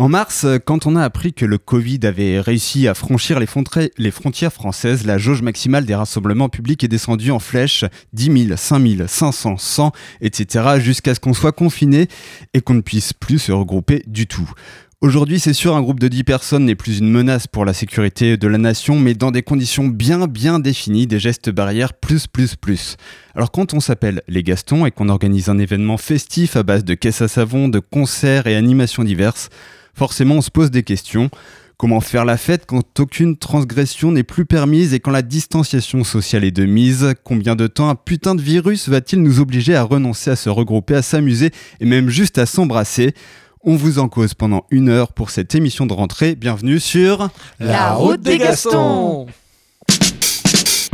En mars, quand on a appris que le Covid avait réussi à franchir les, frontières françaises, la jauge maximale des rassemblements publics est descendue en flèche 10 000, 5 000, 500, 100, etc. jusqu'à ce qu'on soit confiné et qu'on ne puisse plus se regrouper du tout. Aujourd'hui, c'est sûr, un groupe de 10 personnes n'est plus une menace pour la sécurité de la nation, mais dans des conditions bien bien définies, des gestes barrières plus plus plus. Alors quand on s'appelle les Gastons et qu'on organise un événement festif à base de caisses à savon, de concerts et animations diverses, forcément on se pose des questions. Comment faire la fête quand aucune transgression n'est plus permise et quand la distanciation sociale est de mise? Combien de temps un putain de virus va-t-il nous obliger à renoncer à se regrouper, à s'amuser et même juste à s'embrasser? On vous en cause pendant une heure pour cette émission de rentrée. Bienvenue sur La route des Gastons.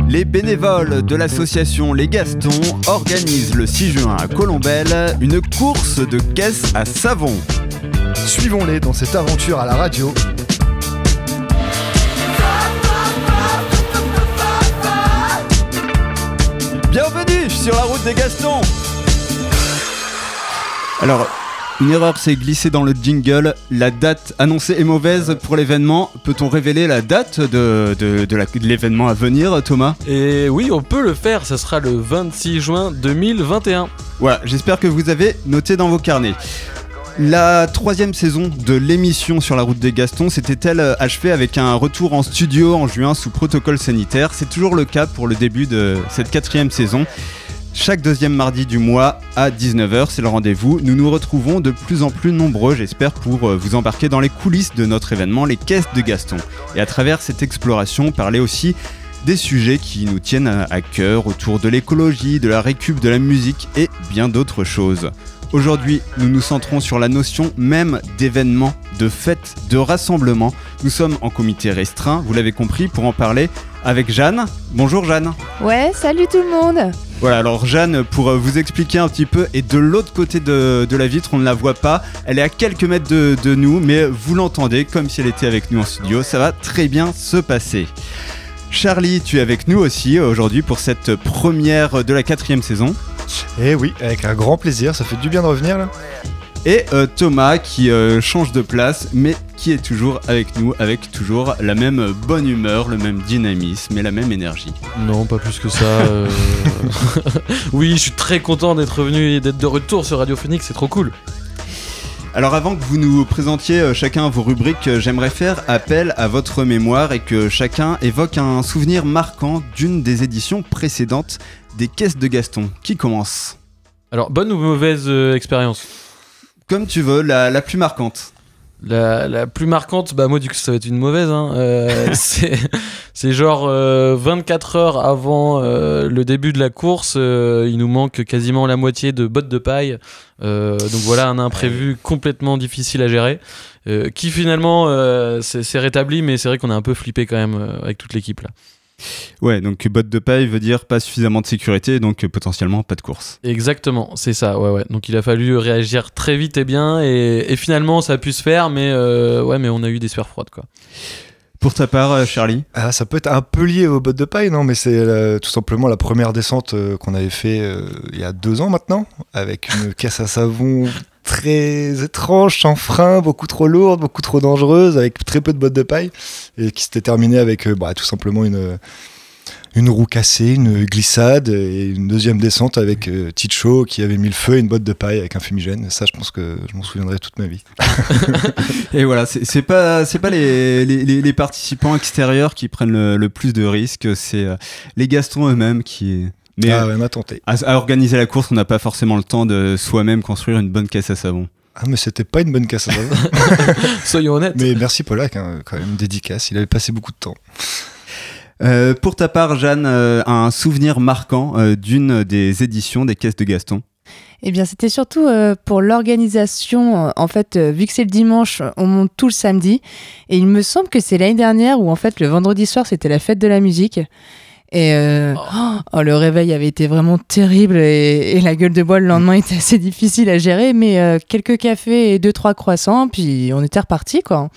Les bénévoles de l'association Les Gastons organisent le 6 juin à Colombelle une course de caisses à savon. Suivons-les dans cette aventure à la radio. Bienvenue sur la route des Gastons Alors, une erreur s'est glissée dans le jingle. La date annoncée est mauvaise pour l'événement. Peut-on révéler la date de, l'événement à venir, Thomas? Et oui, on peut le faire. Ce sera le 26 juin 2021. Voilà, j'espère que vous avez noté dans vos carnets. La troisième saison de l'émission sur la route des Gastons s'était-elle achevée avec un retour en studio en juin sous protocole sanitaire? C'est toujours le cas pour le début de cette quatrième saison. Chaque deuxième mardi du mois à 19h, c'est le rendez-vous. Nous nous retrouvons de plus en plus nombreux, j'espère, pour euh, vous embarquer dans les coulisses de notre événement, les caisses de Gaston. Et à travers cette exploration, parler aussi des sujets qui nous tiennent à cœur autour de l'écologie, de la récup, de la musique et bien d'autres choses. Aujourd'hui, nous nous centrons sur la notion même d'événement, de fête, de rassemblement. Nous sommes en comité restreint, vous l'avez compris, pour en parler avec Jeanne. Bonjour Jeanne. Ouais, salut tout le monde. Voilà, alors Jeanne, pour euh, vous expliquer un petit peu, est de l'autre côté de, la vitre, on ne la voit pas. Elle est à quelques mètres de, de nous, mais vous l'entendez comme si elle était avec nous en studio. Ça va très bien se passer. Charlie, tu es avec nous aussi aujourd'hui pour cette première de la quatrième saison. Eh oui, avec un grand plaisir, ça fait du bien de revenir là. Et euh, Thomas qui euh, change de place, mais qui est toujours avec nous, avec toujours la même bonne humeur, le même dynamisme et la même énergie. Non, pas plus que ça. Euh. oui, je suis très content d'être revenu et d'être de retour sur Radio Phoenix, c'est trop cool. Alors avant que vous nous présentiez chacun vos rubriques, j'aimerais faire appel à votre mémoire et que chacun évoque un souvenir marquant d'une des éditions précédentes des caisses de Gaston. Qui commence? Alors, bonne ou mauvaise expérience? Comme tu veux, la, plus marquante. La, plus marquante, bah moi du coup ça va être une mauvaise. Hein. Euh, c'est genre 24 euh, heures avant euh, le début de la course, il nous manque quasiment la moitié de bottes de paille. donc voilà un imprévu complètement difficile à gérer, qui finalement s'est rétabli, mais c'est vrai qu'on a un peu flippé quand même avec toute l'équipe là. Ouais, donc botte de paille veut dire pas suffisamment de sécurité, donc potentiellement pas de course. Exactement, c'est ça, ouais, ouais. Donc il a fallu réagir très vite et bien, et, finalement ça a pu se faire, mais euh, ouais, mais on a eu des sueurs froides, quoi. Pour ta part, euh, Charlie ah, Ça peut être un peu lié aux bottes de paille, non Mais c'est euh, tout simplement la première descente qu'on avait fait il y a deux ans maintenant, avec une caisse à savon très étrange, sans frein, beaucoup trop lourde, beaucoup trop dangereuse, avec très peu de bottes de paille, et qui s'était terminée avec euh, bah, tout simplement une, une roue cassée, une glissade, et une deuxième descente avec euh, Ticho qui avait mis le feu et une botte de paille avec un fumigène. Ça, je pense que je m'en souviendrai toute ma vie. et voilà, c'est pas, pas les, participants extérieurs qui prennent le, plus de risques, c'est euh, les Gastons eux-mêmes qui mais ah ouais, tenté. À, organiser la course, on n'a pas forcément le temps de soi-même construire une bonne caisse à savon. Ah, mais c'était pas une bonne caisse à savon. Soyons honnêtes. Mais merci Polak, hein, quand même, dédicace. Il avait passé beaucoup de temps. Euh, pour ta part, Jeanne, euh, un souvenir marquant euh, d'une des éditions des caisses de Gaston? Eh bien, c'était surtout pour l'organisation. En fait, vu que c'est le dimanche, on monte tout le samedi. Et il me semble que c'est l'année dernière où, en fait, le vendredi soir, c'était la fête de la musique. Et euh, oh. Oh, le réveil avait été vraiment terrible et, la gueule de bois le lendemain était assez difficile à gérer, mais euh, quelques cafés et deux trois croissants, puis on était reparti quoi.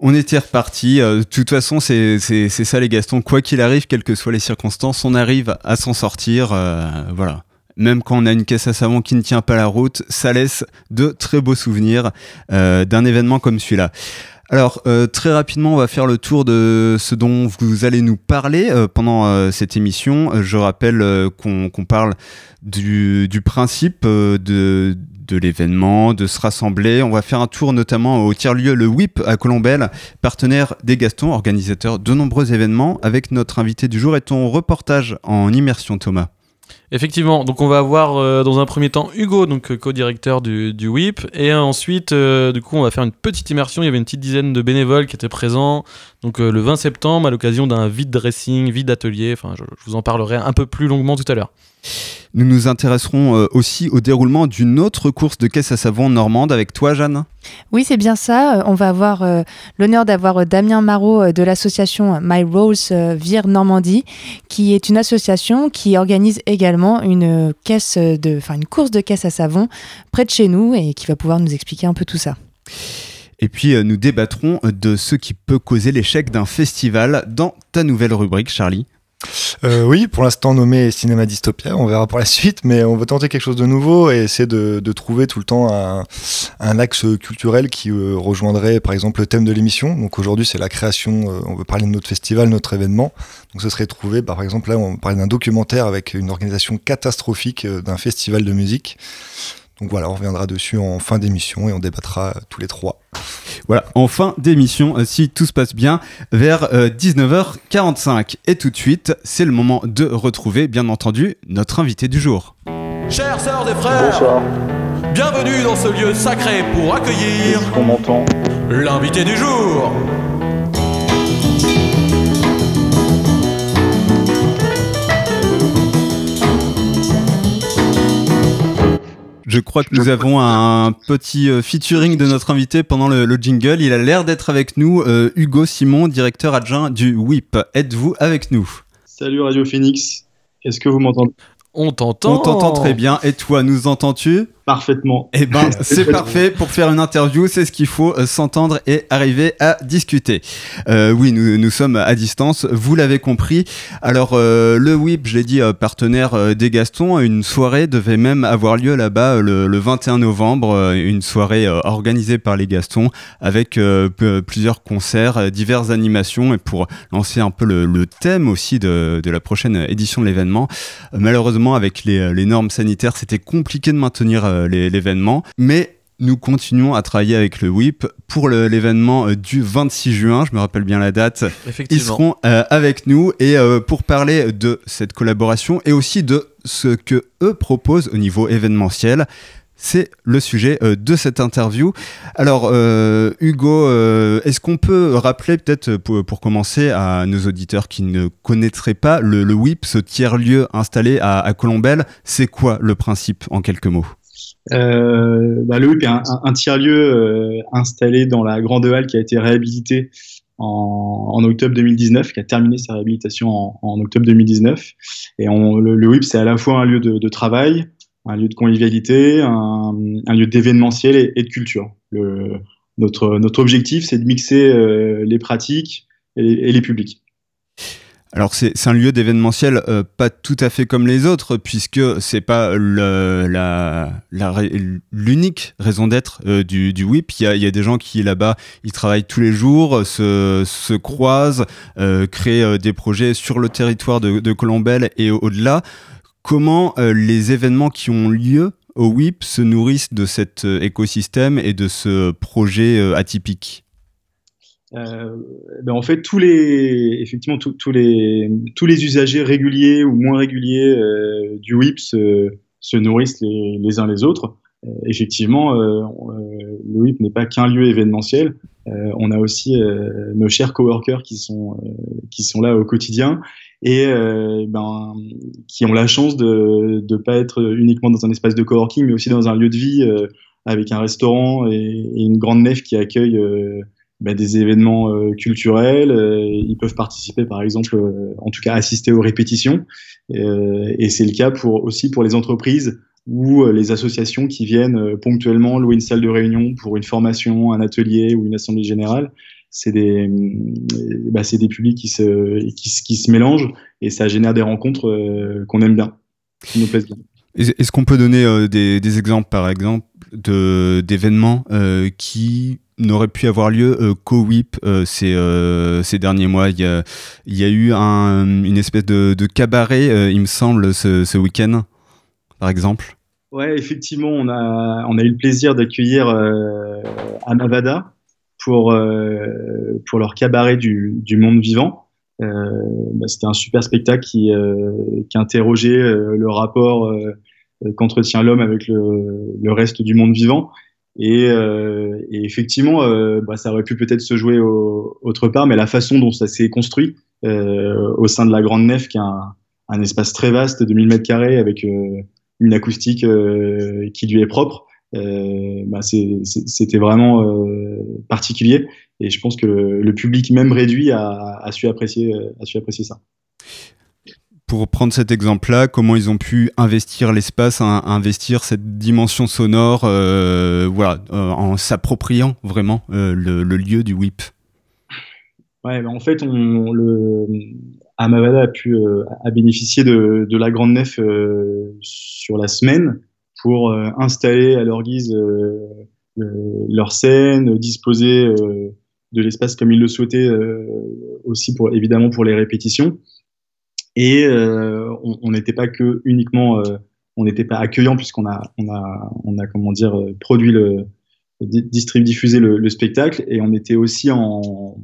On était reparti. Euh, de toute façon, c'est ça les Gastons. Quoi qu'il arrive, quelles que soient les circonstances, on arrive à s'en sortir. voilà. même quand on a une caisse à savon qui ne tient pas la route, ça laisse de très beaux souvenirs euh, d'un événement comme celui-là. Alors, euh, très rapidement, on va faire le tour de ce dont vous allez nous parler euh, pendant cette émission. Je rappelle qu'on parle du, du principe de, de l'événement, de se rassembler. On va faire un tour notamment au tiers-lieu Le WIP à Colombelle, partenaire des Gastons, organisateur de nombreux événements, avec notre invité du jour et ton reportage en immersion Thomas. Effectivement, donc on va avoir euh, dans un premier temps Hugo, donc euh, co-directeur du, WIP, et ensuite, euh, du coup, on va faire une petite immersion. Il y avait une petite dizaine de bénévoles qui étaient présents, donc le 20 septembre, à l'occasion d'un vide dressing, vide atelier. Enfin, je, vous en parlerai un peu plus longuement tout à l'heure. Nous nous intéresserons euh, aussi au déroulement d'une autre course de caisse à savon normande avec toi, Jeanne. Oui, c'est bien ça. Euh, on va avoir euh, l'honneur d'avoir Damien Marot de l'association My Rose Vire Normandie, qui est une association qui organise également une caisse de, enfin une course de caisse à savon près de chez nous et qui va pouvoir nous expliquer un peu tout ça. Et puis nous débattrons de ce qui peut causer l'échec d'un festival dans ta nouvelle rubrique, Charlie. Euh, oui, pour l'instant nommé Cinéma Dystopia, on verra pour la suite, mais on veut tenter quelque chose de nouveau et essayer de, trouver tout le temps un, axe culturel qui euh, rejoindrait par exemple le thème de l'émission. Donc aujourd'hui c'est la création, euh, on veut parler de notre festival, notre événement. Donc ce serait trouver, bah, par exemple là on parler d'un documentaire avec une organisation catastrophique d'un festival de musique. Donc voilà, on reviendra dessus en fin d'émission et on débattra tous les trois. Voilà, en fin d'émission, euh, si tout se passe bien, vers 19h45. Euh, et tout de suite, c'est le moment de retrouver, bien entendu, notre invité du jour. Chers sœurs et frères, Bonsoir. bienvenue dans ce lieu sacré pour accueillir... L'invité du jour Je crois que nous avons un petit euh, featuring de notre invité pendant le, jingle. Il a l'air d'être avec nous, euh, Hugo Simon, directeur adjoint du WIP. Êtes-vous avec nous? Salut Radio Phoenix. Est-ce que vous m'entendez? On t'entend. On t'entend très bien. Et toi, nous entends-tu? Parfaitement. Eh ben, c'est parfait pour faire une interview. C'est ce qu'il faut, euh, s'entendre et arriver à discuter. Euh, oui, nous, nous sommes à distance. Vous l'avez compris. Alors, euh, le WIP, je l'ai dit, partenaire des Gastons, une soirée devait même avoir lieu là-bas le, le, 21 novembre. Une soirée organisée par les Gastons avec plusieurs concerts, diverses animations et pour lancer un peu le, le thème aussi de, de, la prochaine édition de l'événement. malheureusement, avec les, les normes sanitaires, c'était compliqué de maintenir euh, l'événement. Mais nous continuons à travailler avec le WIP pour l'événement euh, du 26 juin, je me rappelle bien la date. Ils seront euh, avec nous et pour parler de cette collaboration et aussi de ce que eux proposent au niveau événementiel. C'est le sujet de cette interview. Alors, Hugo, est-ce qu'on peut rappeler peut-être pour, commencer à nos auditeurs qui ne connaîtraient pas le, WIP, ce tiers-lieu installé à, à Colombelle, c'est quoi le principe en quelques mots? Euh, bah, le WIP est un, tiers-lieu euh, installé dans la grande halle qui a été réhabilitée en, octobre 2019, qui a terminé sa réhabilitation en, octobre 2019. Et on, le, le, WIP, c'est à la fois un lieu de, travail, un lieu de convivialité, un, lieu d'événementiel et, de culture. Le, notre, notre objectif, c'est de mixer euh, les pratiques et les publics. Alors c'est un lieu d'événementiel euh, pas tout à fait comme les autres puisque c'est pas l'unique raison d'être euh, du, du, WIP. Il y a, des gens qui là-bas ils travaillent tous les jours, se, se croisent, euh, créent des projets sur le territoire de, de Colombelle et au-delà. Comment les événements qui ont lieu au WIP se nourrissent de cet écosystème et de ce projet atypique? Euh, ben en fait, tous les, effectivement, tous les, tous les usagers réguliers ou moins réguliers euh, du WIP se, se nourrissent les, les, uns les autres. Euh, effectivement, le WIP n'est pas qu'un lieu événementiel. on a aussi nos chers coworkers qui sont, qui sont là au quotidien et ben, qui ont la chance de ne pas être uniquement dans un espace de coworking, mais aussi dans un lieu de vie avec un restaurant et, une grande nef qui accueille bah, des événements euh, culturels. Euh, ils peuvent participer, par exemple, euh, en tout cas assister aux répétitions. et c'est le cas pour, aussi pour les entreprises ou les associations qui viennent ponctuellement louer une salle de réunion pour une formation, un atelier ou une assemblée générale. C'est des, bah, des publics qui se, qui, qui, se mélangent et ça génère des rencontres qu'on aime bien, qui nous plaisent bien. Est-ce qu'on peut donner des, exemples, par exemple, d'événements qui n'auraient pu avoir lieu qu'au WIP ces, ces, derniers mois il y, a, eu une espèce de, cabaret, il me semble, ce, week-end, par exemple. Ouais, effectivement, on a, eu le plaisir d'accueillir euh, Anavada pour, euh, pour leur cabaret du, monde vivant. Euh, bah, C'était un super spectacle qui, euh, interrogeait euh, le rapport euh, qu'entretient l'homme avec le, reste du monde vivant. Et, et effectivement, bah, ça aurait pu peut-être se jouer au, autre part, mais la façon dont ça s'est construit au sein de la Grande Nef, qui est un, un espace très vaste de 1000 mètres carrés avec une acoustique euh, qui lui est propre. Euh, bah c'était vraiment euh, particulier et je pense que le, public même réduit a, su apprécier, a su apprécier ça pour prendre cet exemple-là, comment ils ont pu investir l'espace, investir cette dimension sonore, voilà, en s'appropriant vraiment le, lieu du WIP. Ouais, bah, en fait, Amavada a pu euh, a bénéficié de, de, la grande nef euh, sur la semaine pour euh, installer à leur guise leur scène, disposer de l'espace comme ils le souhaitaient aussi pour évidemment pour les répétitions. Et on n'était pas que uniquement, on n'était pas accueillant puisqu'on a on a on a comment dire produit le distribué diffusé le, le, spectacle. Et on était aussi en,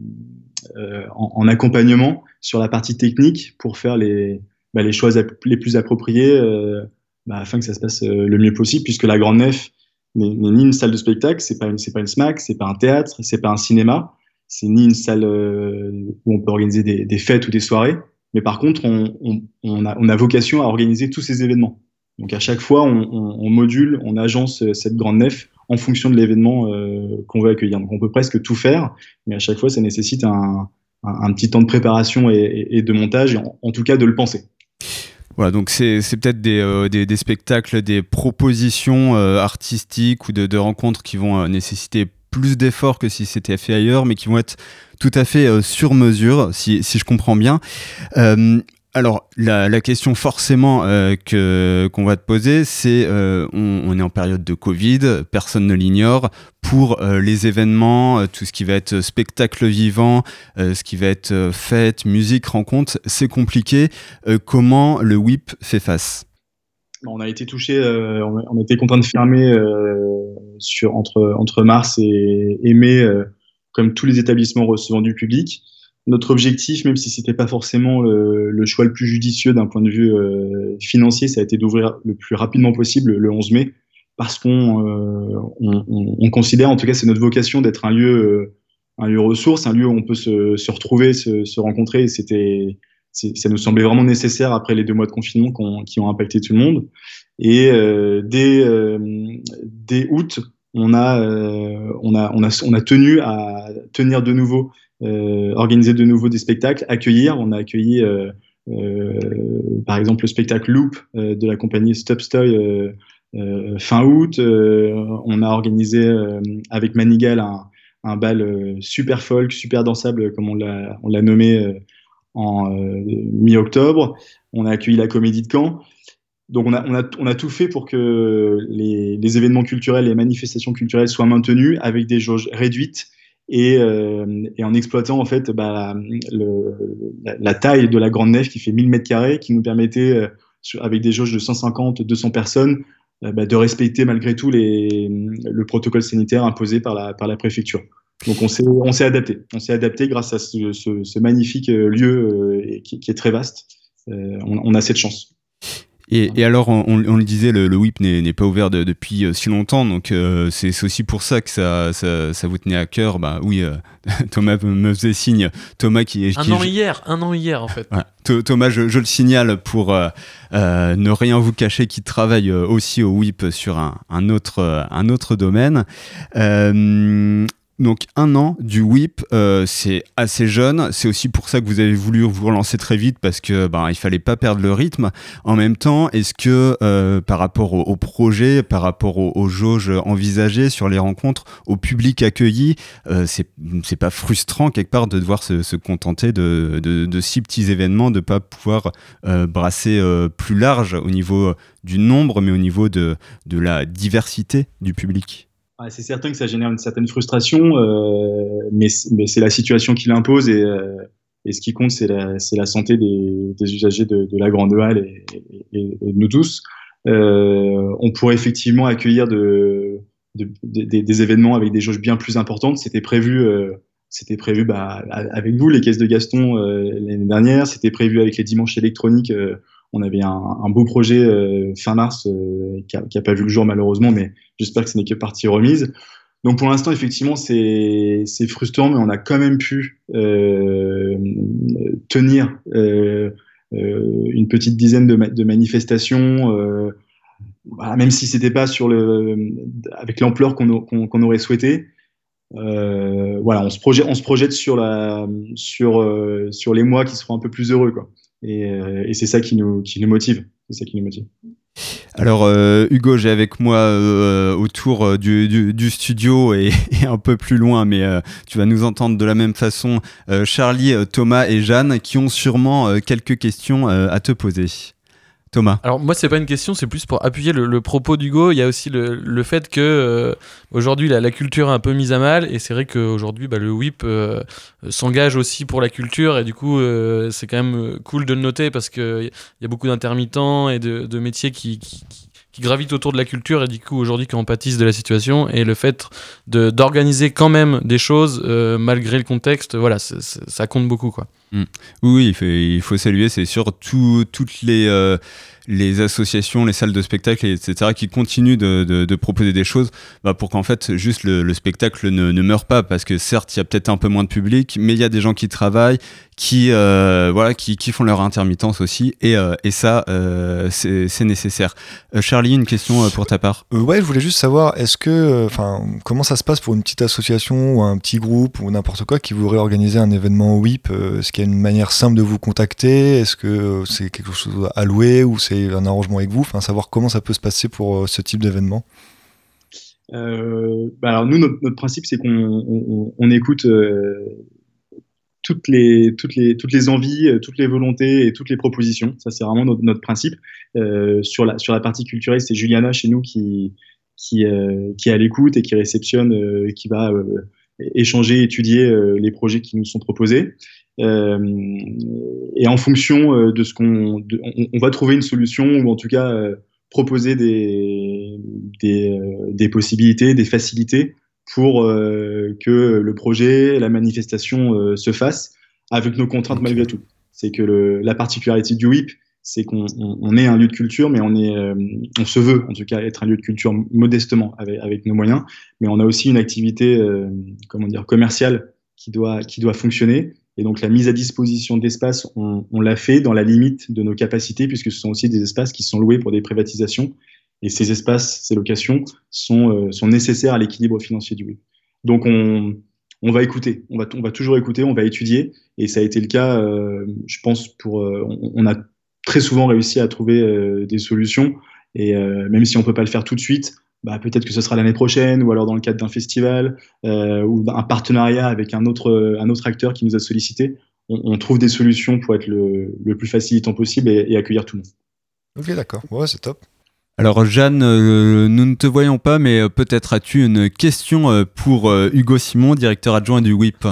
en, en accompagnement sur la partie technique pour faire les, bah, les choix les plus appropriés euh, bah, afin que ça se passe euh, le mieux possible, puisque la Grande Nef n'est ni une salle de spectacle, c'est pas une, c'est pas une SMAC, c'est pas un théâtre, c'est pas un cinéma, c'est ni une salle euh, où on peut organiser des, des, fêtes ou des soirées, mais par contre, on, a, on, a, vocation à organiser tous ces événements. Donc à chaque fois, on, module, on agence cette grande nef en fonction de l'événement euh, qu'on veut accueillir. Donc on peut presque tout faire, mais à chaque fois, ça nécessite un, petit temps de préparation et, de montage, en, tout cas de le penser. Voilà, donc c'est peut-être des, euh, des, spectacles, des propositions euh, artistiques ou de, rencontres qui vont euh, nécessiter plus d'efforts que si c'était fait ailleurs, mais qui vont être tout à fait sur mesure, si, si, je comprends bien. Alors, la, question forcément euh, que qu'on va te poser, c'est euh, on, est en période de Covid, personne ne l'ignore. Pour euh, les événements, tout ce qui va être spectacle vivant, ce qui va être fête, musique, rencontre, c'est compliqué. comment le WIP fait face? On a été touché, on, a été contraint de fermer sur entre entre mars et, et mai, comme tous les établissements recevant du public notre objectif, même si c'était pas forcément le, choix le plus judicieux d'un point de vue euh, financier, ça a été d'ouvrir le plus rapidement possible le 11 mai, parce qu'on euh, on, on, considère, en tout cas, c'est notre vocation d'être un lieu, euh, un lieu ressource, un lieu où on peut se, se retrouver, se, se rencontrer. C'était, ça nous semblait vraiment nécessaire après les deux mois de confinement qui ont impacté tout le monde. Et dès, dès août, on a, on a, tenu à tenir de nouveau euh, organiser de nouveau des spectacles, accueillir. On a accueilli euh, euh, par exemple le spectacle Loop de la compagnie Stop Stoy fin août. on a organisé avec Manigal un, un bal super folk, super dansable, comme on l'a nommé en mi-octobre. On a accueilli la Comédie de Caen. Donc on a, on, a, on a, tout fait pour que les, les, événements culturels, les manifestations culturelles soient maintenus avec des jauges réduites et, euh, et, en exploitant en fait bah, le, la, taille de la grande nef qui fait 1000 mètres carrés, qui nous permettait, euh, avec des jauges de 150, 200 personnes, euh, bah, de respecter malgré tout les, le protocole sanitaire imposé par la, par la préfecture. Donc on s'est, adapté. On s'est adapté grâce à ce, ce, ce magnifique lieu qui, qui, est très vaste. On, on, a cette chance. Et, alors, on, le disait, le, WIP n'est pas ouvert depuis euh, si longtemps, donc euh, c'est aussi pour ça que ça, ça, vous tenait à cœur. Bah oui, euh, Thomas me faisait signe. Thomas qui est. Un an hier, un an hier en fait. Thomas, je, le signale pour ne rien vous cacher, qui travaille aussi au WIP sur un, un autre, un autre domaine. Donc un an du WIP, euh, c'est assez jeune. C'est aussi pour ça que vous avez voulu vous relancer très vite parce que ben il fallait pas perdre le rythme. En même temps, est-ce que euh, par rapport au, projet, par rapport aux, jauges envisagées sur les rencontres, au public accueilli, euh, c'est pas frustrant quelque part de devoir se, contenter de, de, de, six petits événements, de pas pouvoir brasser plus large au niveau du nombre, mais au niveau de de la diversité du public? C'est certain que ça génère une certaine frustration, euh, mais, c'est la situation qui l'impose et, euh, et, ce qui compte, c'est la, la, santé des, des usagers de, de, la Grande Halle et, et, de nous tous. Euh, on pourrait effectivement accueillir de, des événements avec des jauges bien plus importantes. C'était prévu, euh, c'était prévu bah, avec vous, les caisses de Gaston euh, l'année dernière. C'était prévu avec les dimanches électroniques on avait un, beau projet euh, fin mars euh, qui n'a pas vu le jour malheureusement, mais j'espère que ce n'est que partie remise. Donc pour l'instant, effectivement, c'est frustrant, mais on a quand même pu euh, tenir une petite dizaine de, manifestations, même si c'était pas avec l'ampleur qu'on aurait souhaité. voilà, on se projette, sur, sur les mois qui seront un peu plus heureux, quoi. Euh, et, c'est ça qui nous, qui nous motive. C'est ça qui nous motive. Alors euh, Hugo, j'ai avec moi euh, autour du, du, studio et, un peu plus loin, mais tu vas nous entendre de la même façon, Charlie, Thomas et Jeanne, qui ont sûrement quelques questions à te poser. Thomas. Alors moi c'est pas une question, c'est plus pour appuyer le, propos d'Hugo. Il y a aussi le, le fait que euh, aujourd'hui la, culture est un peu mise à mal et c'est vrai qu'aujourd'hui bah, le WIP euh, s'engage aussi pour la culture et du coup euh, c'est quand même cool de le noter parce qu'il y a beaucoup d'intermittents et de, de métiers qui, qui, qui, gravitent autour de la culture et du coup aujourd'hui qui en pâtissent de la situation et le fait d'organiser quand même des choses malgré le contexte, voilà, ça compte beaucoup quoi. Mm. Oui, il faut, saluer, c'est sûr, toutes les, euh, les associations, les salles de spectacle, etc., qui continuent de, proposer des choses bah, pour qu'en fait, juste le, spectacle ne, meure pas. Parce que certes, il y a peut-être un peu moins de public, mais il y a des gens qui travaillent, qui, euh, voilà, qui, qui, font leur intermittence aussi. Et, euh, et ça, c'est nécessaire. Charlie, une question pour ta part Ouais, je voulais juste savoir, est-ce que, enfin, comment ça se passe pour une petite association ou un petit groupe ou n'importe quoi qui voudrait organiser un événement WIP ce une manière simple de vous contacter? Est-ce que c'est quelque chose à louer ou c'est un arrangement avec vous Enfin, savoir comment ça peut se passer pour euh, ce type d'événement. Euh, bah alors nous, notre, principe, c'est qu'on on, écoute euh, toutes, les, toutes, les, toutes les envies, toutes les volontés et toutes les propositions. Ça, c'est vraiment notre, notre principe. sur, la, sur la partie culturelle, c'est Juliana chez nous qui, qui, qui est à l'écoute et qui réceptionne, qui va échanger, étudier les projets qui nous sont proposés. Euh, et en fonction euh, de ce qu'on, on, va trouver une solution ou en tout cas euh, proposer des, des, possibilités, des facilités pour que le projet, la manifestation se fasse avec nos contraintes malgré tout. C'est que la particularité du WIP, c'est qu'on on, est un lieu de culture, mais on, est, on se veut en tout cas être un lieu de culture modestement avec, avec nos moyens, mais on a aussi une activité comment dire commerciale qui doit, qui doit fonctionner et donc la mise à disposition d'espaces, on, on l'a fait dans la limite de nos capacités, puisque ce sont aussi des espaces qui sont loués pour des privatisations. Et ces espaces, ces locations sont, euh, sont nécessaires à l'équilibre financier du web. Donc on, on va écouter, on va, on va toujours écouter, on va étudier. Et ça a été le cas, euh, je pense, pour. Euh, on, a très souvent réussi à trouver des solutions. Et même si on peut pas le faire tout de suite, bah, peut-être que ce sera l'année prochaine, ou alors dans le cadre d'un festival, euh, ou d'un partenariat avec un autre, un autre acteur qui nous a sollicité. On, trouve des solutions pour être le, le plus facilitant possible et, accueillir tout le monde. Ok, d'accord. Ouais, c'est top. Alors Jeanne, euh, nous ne te voyons pas, mais euh, peut-être as-tu une question pour Hugo Simon, directeur adjoint du WIP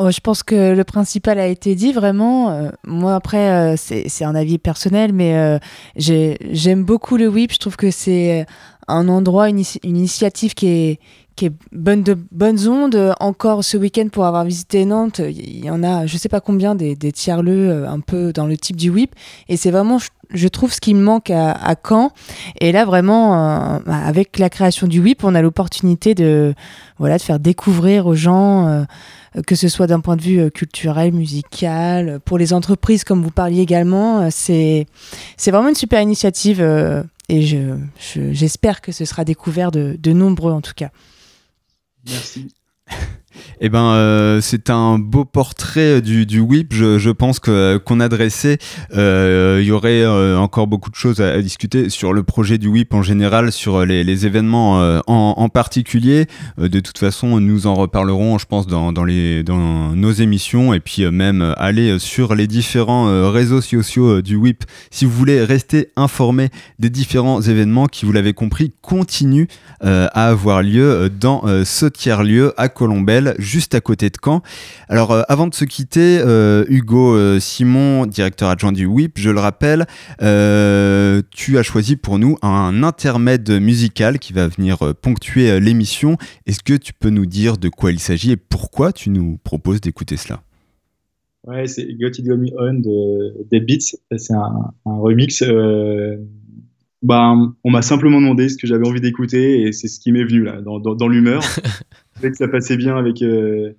Oh, je pense que le principal a été dit vraiment. moi après, c'est un avis personnel, mais j'aime beaucoup le WIP. Je trouve que c'est un endroit, une, initiative qui est, qui est bonne de bonnes ondes. Encore ce week-end pour avoir visité Nantes, il y en a, je sais pas combien, des, tiers-lieux euh, un peu dans le type du WIP. Et c'est vraiment, je, trouve, ce qui me manque à, à Caen. Et là, vraiment, euh, bah, avec la création du WIP, on a l'opportunité de, voilà, de faire découvrir aux gens. Euh, que ce soit d'un point de vue culturel, musical, pour les entreprises, comme vous parliez également, c'est vraiment une super initiative et j'espère je, j'espère que ce sera découvert de, de nombreux en tout cas. Merci. Eh ben, euh, c'est un beau portrait du, du whip, je, pense que qu'on a dressé. Euh, il y aurait euh, encore beaucoup de choses à, discuter sur le projet du whip en général, sur les, événements en, particulier. de toute façon, nous en reparlerons, je pense, dans, nos émissions et puis même aller sur les différents réseaux sociaux du whip si vous voulez rester informé des différents événements qui, vous l'avez compris, continuent à avoir lieu dans ce tiers-lieu à Colombelle juste à côté de Caen. Alors, euh, avant de se quitter, euh, Hugo euh, Simon, directeur adjoint du WIP, je le rappelle, tu as choisi pour nous un intermède musical qui va venir ponctuer l'émission. Est-ce que tu peux nous dire de quoi il s'agit et pourquoi tu nous proposes d'écouter cela? Ouais, c'est Got It Got Me On de Dead Beats. C'est un, remix. bah, on m'a simplement demandé ce que j'avais envie d'écouter et c'est ce qui m'est venu là, dans, dans, dans l'humeur. que ça passait bien avec, euh,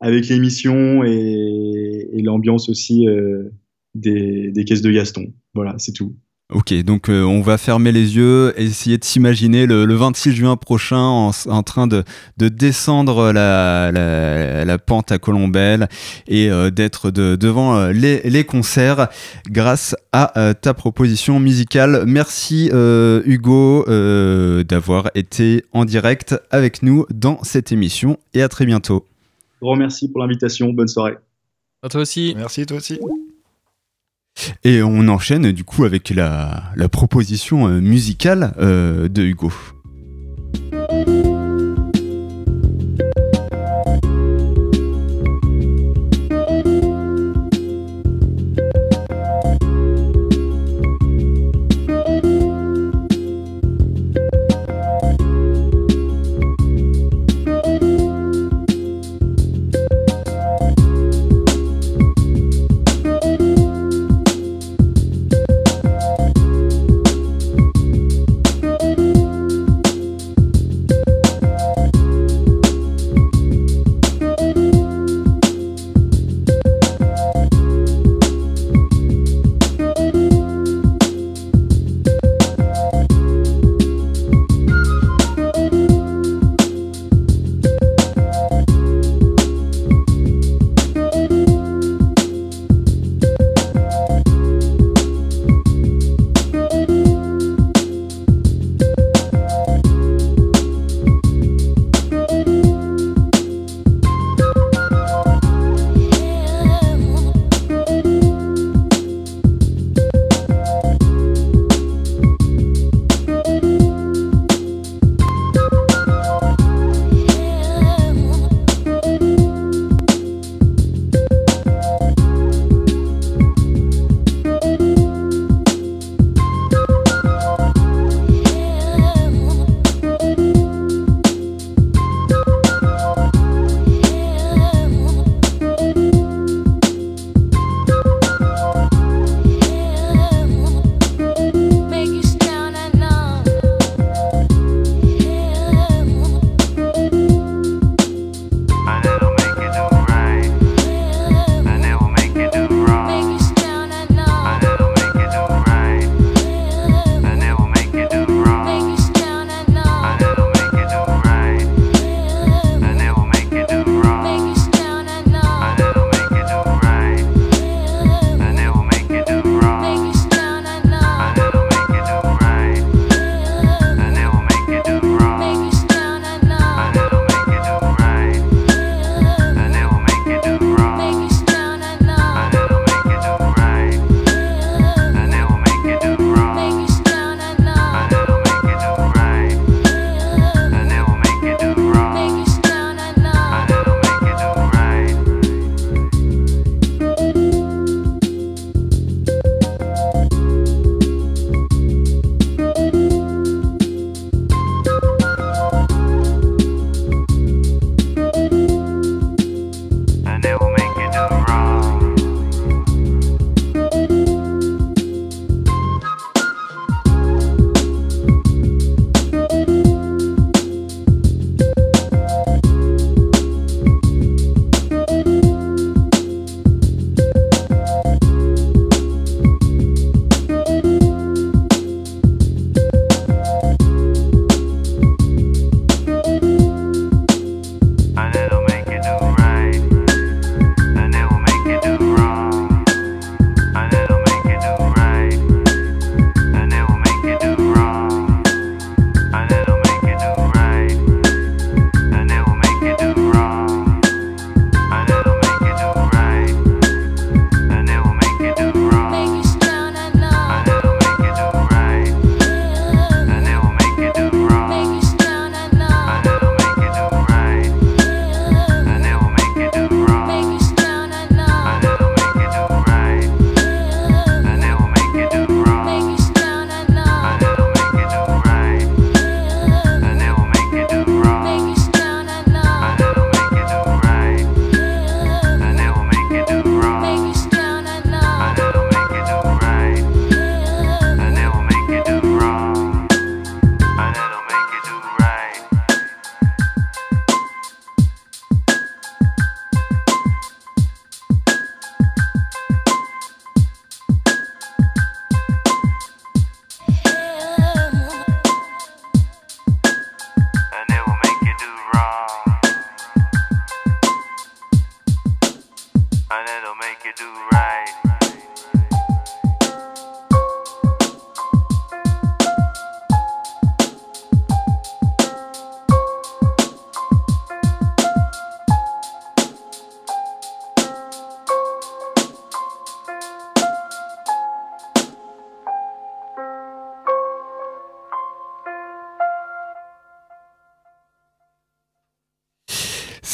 avec l'émission et, l'ambiance aussi euh, des, des, caisses de Gaston. Voilà, c'est tout. Ok, donc euh, on va fermer les yeux, essayer de s'imaginer le, 26 juin prochain en, train de, de descendre la, la, pente à Colombelle et d'être de, devant les, les, concerts grâce à ta proposition musicale. Merci Hugo d'avoir été en direct avec nous dans cette émission et à très bientôt. Grand merci pour l'invitation, bonne soirée. À toi aussi. Merci, toi aussi. Et on enchaîne du coup avec la, proposition euh, musicale euh, de Hugo.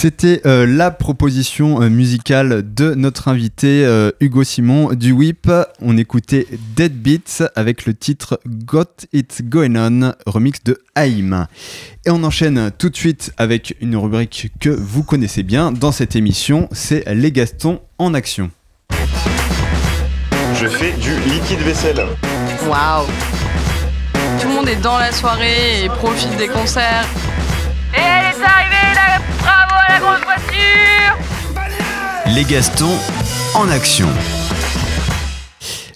C'était euh, la proposition euh, musicale de notre invité euh, Hugo Simon du WIP. On écoutait Dead Beats avec le titre Got It Going On, remix de Haïm. Et on enchaîne tout de suite avec une rubrique que vous connaissez bien dans cette émission, c'est Les Gastons en action. Je fais du liquide vaisselle. Waouh Tout le monde est dans la soirée et profite des concerts. Et elle est arrivée, Bravo à la grosse voiture Les Gastons en action.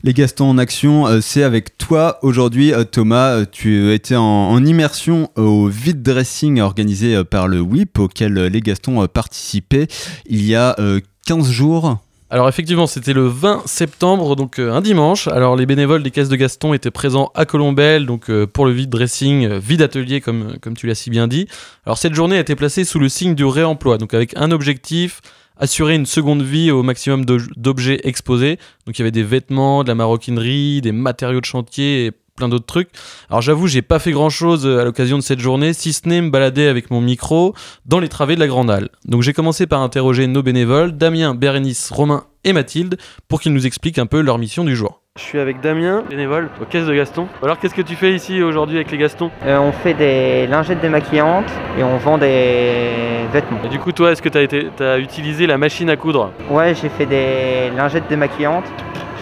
Les Gastons en action, euh, c'est avec toi aujourd'hui, euh, Thomas. Euh, tu étais en, en immersion au vide dressing organisé par le WIP, auquel les Gastons participaient il y a 15 jours. Alors effectivement, c'était le 20 septembre, donc un dimanche. Alors les bénévoles des caisses de Gaston étaient présents à Colombelle, donc pour le vide dressing, vide atelier comme, comme tu l'as si bien dit. Alors cette journée a été placée sous le signe du réemploi, donc avec un objectif, assurer une seconde vie au maximum d'objets exposés. Donc il y avait des vêtements, de la maroquinerie, des matériaux de chantier et plein d'autres trucs. Alors j'avoue, j'ai pas fait grand chose à l'occasion de cette journée, si ce n'est me balader avec mon micro dans les travées de la Grande Halle. Donc j'ai commencé par interroger nos bénévoles, Damien, Bérénice, Romain et Mathilde, pour qu'ils nous expliquent un peu leur mission du jour. Je suis avec Damien, bénévole aux caisses de Gaston. Alors qu'est-ce que tu fais ici aujourd'hui avec les Gastons? Euh, On fait des lingettes démaquillantes et on vend des vêtements. Et du coup toi, est-ce que tu as, as utilisé la machine à coudre? Ouais, j'ai fait des lingettes démaquillantes.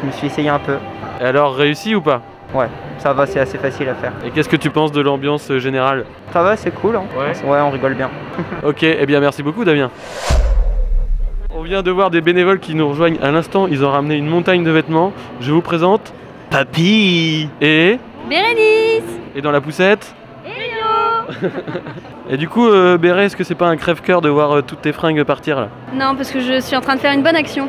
Je me suis essayé un peu. Et alors réussi ou pas? Ouais, ça va, c'est assez facile à faire. Et qu'est-ce que tu penses de l'ambiance générale? Ça va, c'est cool. Hein. Ouais. ouais, on rigole bien. ok, eh bien merci beaucoup Damien. On vient de voir des bénévoles qui nous rejoignent à l'instant. Ils ont ramené une montagne de vêtements. Je vous présente Papy et Bérénice. Et dans la poussette Hello Et du coup, euh, Béré, est-ce que c'est pas un crève-cœur de voir euh, toutes tes fringues partir là? Non, parce que je suis en train de faire une bonne action.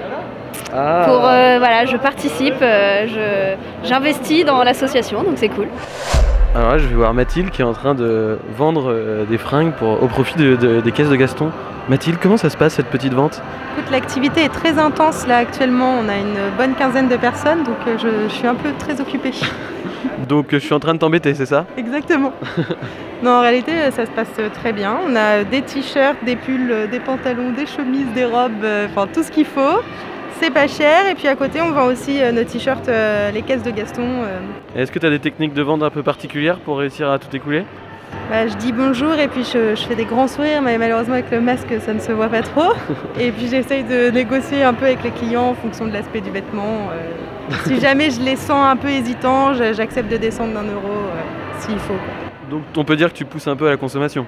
Ah. Pour euh, voilà, je participe, euh, je j'investis dans l'association, donc c'est cool. Alors là, je vais voir Mathilde qui est en train de vendre euh, des fringues pour, au profit de- de- des caisses de Gaston. Mathilde, comment ça se passe cette petite vente? Écoute, l'activité est très intense là actuellement. On a une bonne quinzaine de personnes, donc euh, je, je suis un peu très occupée. Donc je suis en train de t'embêter, c'est ça? Exactement. non, en réalité, ça se passe très bien. On a des t-shirts, des pulls, des pantalons, des chemises, des robes, euh, enfin tout ce qu'il faut. C'est pas cher. Et puis à côté, on vend aussi euh, nos t-shirts, euh, les caisses de Gaston. euh. Est-ce que tu as des techniques de vente un peu particulières pour réussir à tout écouler? Bah, je dis bonjour et puis je, je fais des grands sourires, mais malheureusement avec le masque, ça ne se voit pas trop. Et puis j'essaye de négocier un peu avec les clients en fonction de l'aspect du vêtement. euh. si jamais je les sens un peu hésitants, j'accepte de descendre d'un euro euh, s'il faut. Donc on peut dire que tu pousses un peu à la consommation?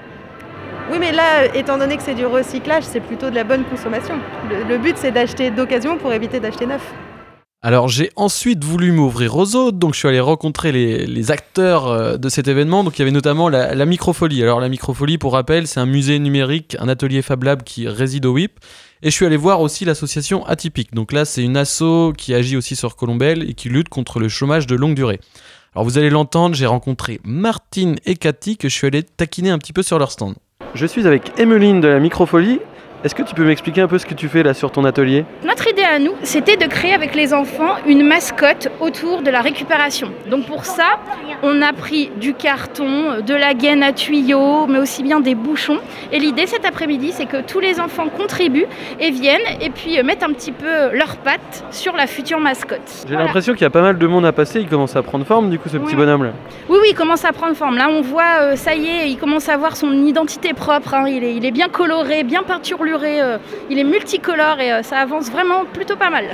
Oui, mais là, étant donné que c'est du recyclage, c'est plutôt de la bonne consommation. Le, but, c'est d'acheter d'occasion pour éviter d'acheter neuf. Alors j'ai ensuite voulu m'ouvrir aux autres, donc je suis allé rencontrer les, acteurs euh, de cet événement. Donc il y avait notamment la, la Microfolie. Alors la Microfolie, pour rappel, c'est un musée numérique, un atelier Fab Lab qui réside au WIP. Et je suis allé voir aussi l'association Atypique. Donc là, c'est une asso qui agit aussi sur Colombelle et qui lutte contre le chômage de longue durée. Alors vous allez l'entendre, j'ai rencontré Martine et Cathy que je suis allé taquiner un petit peu sur leur stand. Je suis avec Emeline de la Microfolie. Est-ce que tu peux m'expliquer un peu ce que tu fais là sur ton atelier? Notre idée à nous, c'était de créer avec les enfants une mascotte autour de la récupération. Donc pour ça, on a pris du carton, de la gaine à tuyaux, mais aussi bien des bouchons. Et l'idée cet après-midi, c'est que tous les enfants contribuent et viennent et puis euh, mettent un petit peu leurs pattes sur la future mascotte. J'ai l'impression qu'il y a pas mal de monde à passer, il commence à prendre forme du coup ce petit bonhomme là. Oui, oui, il commence à prendre forme. Là, on voit, euh, ça y est, il commence à avoir son identité propre. hein. Il, est, il est bien coloré, bien peinturluré. Euh, il est multicolore et euh, ça avance vraiment plutôt pas mal.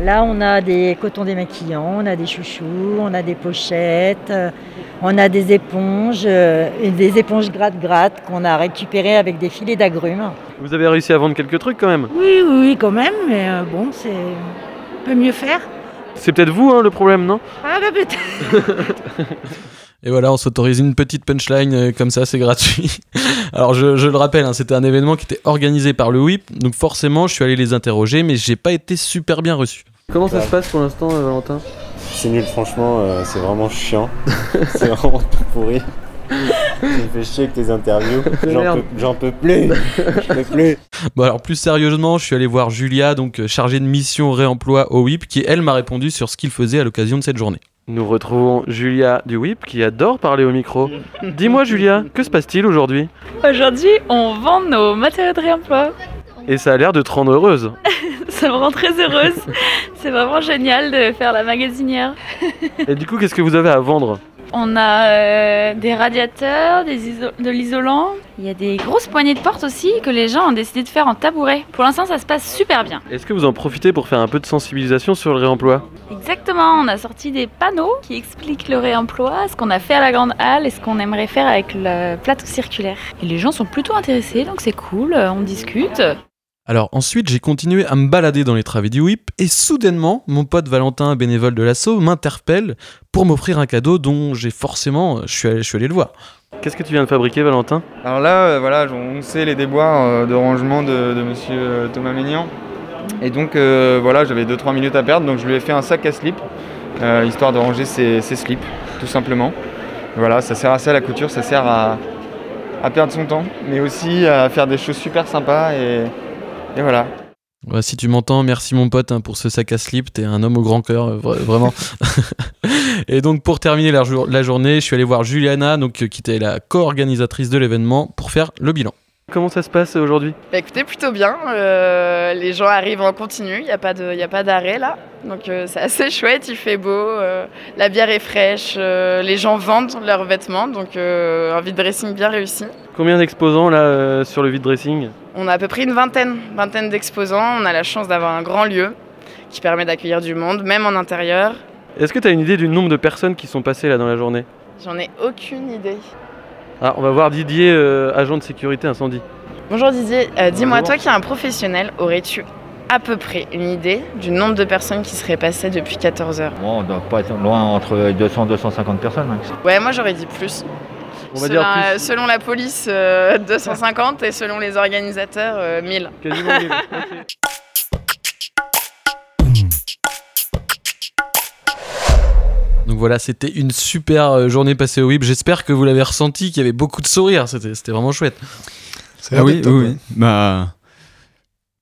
Là, on a des cotons démaquillants, on a des chouchous, on a des pochettes, euh, on a des éponges, des éponges gratte-gratte qu'on a récupérées avec des filets d'agrumes. Vous avez réussi à vendre quelques trucs quand même Oui, oui, quand même, mais bon, c'est. On peut mieux faire. C'est peut-être vous hein, le problème, non Ah, bah peut-être. Et voilà, on s'autorise une petite punchline, euh, comme ça c'est gratuit. Alors je, je le rappelle, hein, c'était un événement qui était organisé par le WIP, donc forcément je suis allé les interroger, mais j'ai pas été super bien reçu. Comment ça se passe pour l'instant, euh, Valentin? C'est nul, franchement, euh, c'est vraiment chiant. c'est vraiment tout pourri. Tu me fais chier avec tes interviews. J'en peux, plus. peux plus. Bon alors plus sérieusement, je suis allé voir Julia, donc euh, chargée de mission réemploi au WIP, qui elle m'a répondu sur ce qu'il faisait à l'occasion de cette journée. Nous retrouvons Julia du WIP qui adore parler au micro. Dis-moi Julia, que se passe-t-il aujourd'hui? Aujourd'hui, on vend nos matériaux de réemploi. Et ça a l'air de te rendre heureuse. ça me rend très heureuse. C'est vraiment génial de faire la magasinière. Et du coup, qu'est-ce que vous avez à vendre? On a euh, des radiateurs, des de l'isolant. Il y a des grosses poignées de porte aussi que les gens ont décidé de faire en tabouret. Pour l'instant, ça se passe super bien. Est-ce que vous en profitez pour faire un peu de sensibilisation sur le réemploi? Exactement, on a sorti des panneaux qui expliquent le réemploi, ce qu'on a fait à la grande halle et ce qu'on aimerait faire avec le plateau circulaire. Et les gens sont plutôt intéressés, donc c'est cool, on discute. Alors ensuite, j'ai continué à me balader dans les travées du whip et soudainement, mon pote Valentin, bénévole de l'assaut, m'interpelle pour m'offrir un cadeau dont j'ai forcément, je suis, allé, je suis allé le voir. Qu'est-ce que tu viens de fabriquer, Valentin? Alors là, euh, voilà, on sait les déboires euh, de rangement de, monsieur euh, Thomas Ménian. Et donc, voilà, j'avais 2-3 minutes à perdre, donc je lui ai fait un sac à slip, histoire de ranger ses, slips, tout simplement. voilà, ça sert assez à la couture, ça sert à, à perdre son temps, mais aussi à faire des choses super sympas et et voilà. si tu m'entends, merci mon pote hein, pour ce sac à slip, t'es un homme au grand cœur, vraiment. et donc pour terminer la, la, journée, je suis allé voir Juliana, donc, euh, qui était la co-organisatrice de l'événement, pour faire le bilan. Comment ça se passe aujourd'hui? Bah Écoutez, plutôt bien. Euh, les gens arrivent en continu, il n'y a pas d'arrêt là. Donc euh, c'est assez chouette, il fait beau, euh, la bière est fraîche, les gens vendent leurs vêtements, donc un vide dressing bien réussi. Combien d'exposants là sur le vide dressing On a à peu près une vingtaine, vingtaine d'exposants. On a la chance d'avoir un grand lieu qui permet d'accueillir du monde, même en intérieur. Est-ce que tu as une idée du nombre de personnes qui sont passées là dans la journée? J'en ai aucune idée. Ah, on va voir Didier, euh, agent de sécurité incendie. Bonjour Didier, euh, dis-moi, toi qui es un professionnel, aurais-tu à peu près une idée du nombre de personnes qui seraient passées depuis 14 heures? Bon, On doit pas être loin entre 200 et 250 personnes. Hein. Ouais, moi j'aurais dit plus. On va selon, dire plus. selon la police, 250 euh, et selon les organisateurs, 1000. Quasiment 1000. Donc voilà, c'était une super euh, journée passée au WIP. J'espère que vous l'avez ressenti, qu'il y avait beaucoup de sourires. C'était vraiment chouette. Ah oui, oui, Bah,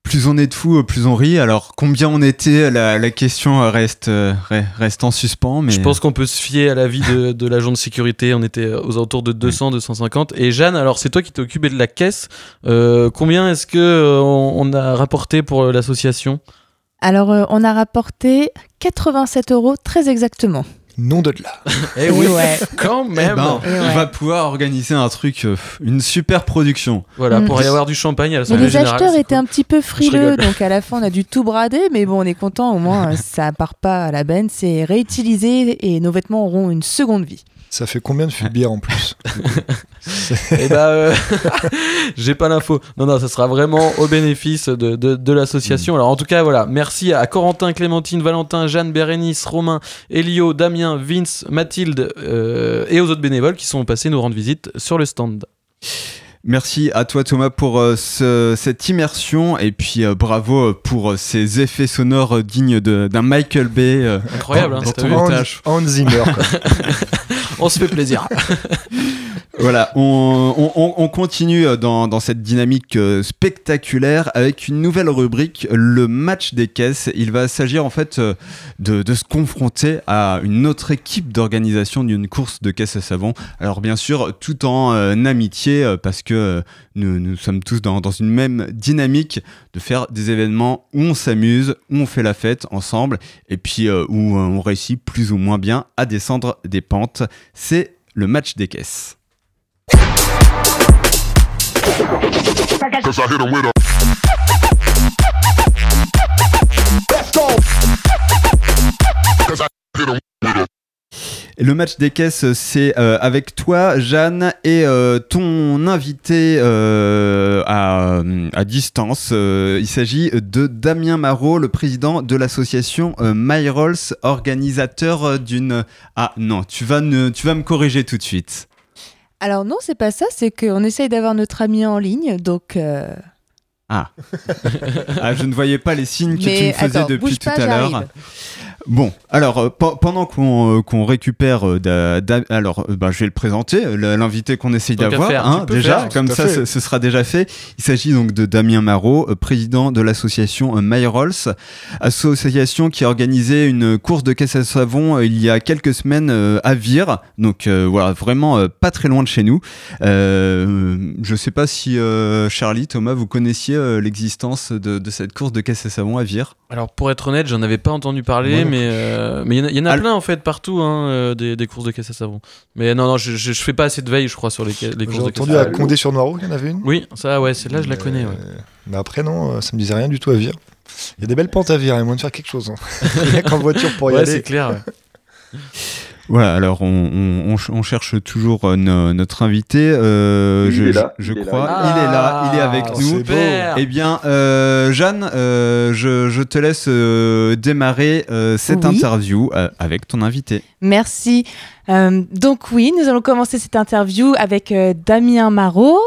plus on est de fous, plus on rit. Alors, combien on était La, question reste, reste en suspens. Mais... Je pense qu'on peut se fier à l'avis de, de l'agent de sécurité. On était aux alentours de 200, 250. Et Jeanne, alors c'est toi qui t'es occupé de la caisse. Euh, combien est-ce que euh, on, a rapporté pour l'association? Alors, on a rapporté 87 euros très exactement non de là. Et eh oui, ouais. quand même. Eh ben, on va pouvoir organiser un truc, euh, une super production. Voilà, pour y avoir du champagne à la Mais les acheteurs étaient un petit peu frileux, donc à la fin on a dû tout brader, mais bon, on est content, au moins ça part pas à la benne, c'est réutilisé et nos vêtements auront une seconde vie. Ça fait combien de fûts de bière en plus Eh bah, euh, j'ai pas l'info. Non, non, ça sera vraiment au bénéfice de, de, l'association. Mm. Alors, en tout cas, voilà, merci à Corentin, Clémentine, Valentin, Jeanne, Bérénice, Romain, Elio, Damien, Vince, Mathilde euh, et aux autres bénévoles qui sont passés nous rendre visite sur le stand. Merci à toi Thomas pour euh, cette immersion et puis bravo pour ces effets sonores dignes d'un Michael Bay. Incroyable, hein, Hans Zimmer. on se fait plaisir. voilà, on, continue dans, cette dynamique euh, spectaculaire avec une nouvelle rubrique, le match des caisses. Il va s'agir en fait euh, de, se confronter à une autre équipe d'organisation d'une course de caisse à savon. Alors bien sûr, tout en euh, amitié, parce que nous, sommes tous dans, dans, une même dynamique de faire des événements où on s'amuse, où on fait la fête ensemble, et puis où on réussit plus ou moins bien à descendre des pentes. C'est le match des caisses. Le match des caisses, c'est euh, avec toi, Jeanne, et euh, ton invité euh, à, distance. il s'agit de Damien Marot, le président de l'association MyRolls, organisateur d'une. Ah non, tu vas, tu vas me corriger tout de suite. Alors non, c'est pas ça, c'est qu'on essaye d'avoir notre ami en ligne, donc Ah. ah. je ne voyais pas les signes que tu me faisais depuis tout à l'heure. Bon, alors euh, pendant qu'on euh, récupère, euh, alors bah, je vais le présenter, l'invité qu'on essaye d'avoir, hein, déjà, comme ça ce, sera déjà fait. Il s'agit donc de Damien Marot, président de l'association MyRolls, association qui a organisé une course de caisse à savon il y a quelques semaines à Vire, donc voilà, vraiment pas très loin de chez nous. je sais pas si Charlie, Thomas, vous connaissiez l'existence de, de, cette course de caisse à savon à Vire. Alors pour être honnête, j'en avais pas entendu parler, mais euh, mais il y, en a plein en fait partout hein, euh, des, courses de caisse à savon. Mais non non, je, je, fais pas assez de veille, je crois, sur les, les courses de caisse. J'ai entendu à Condé sur Noireau qu'il y en avait une? Oui, ça ouais, celle-là je la connais. Ouais. Mais après non, ça me disait rien du tout à Vire. Il y a des belles pentes à Vire, il y a moyen de faire quelque chose. Hein. Qu'en voiture pour y ouais, aller. c'est clair. Voilà, alors on, cherche toujours euh, notre invité. Euh, je, je, crois, il est là, il est avec ah, nous. Eh bien, euh, Jeanne, je, te laisse démarrer cette interview avec ton invité. Merci. donc oui, nous allons commencer cette interview avec Damien Marot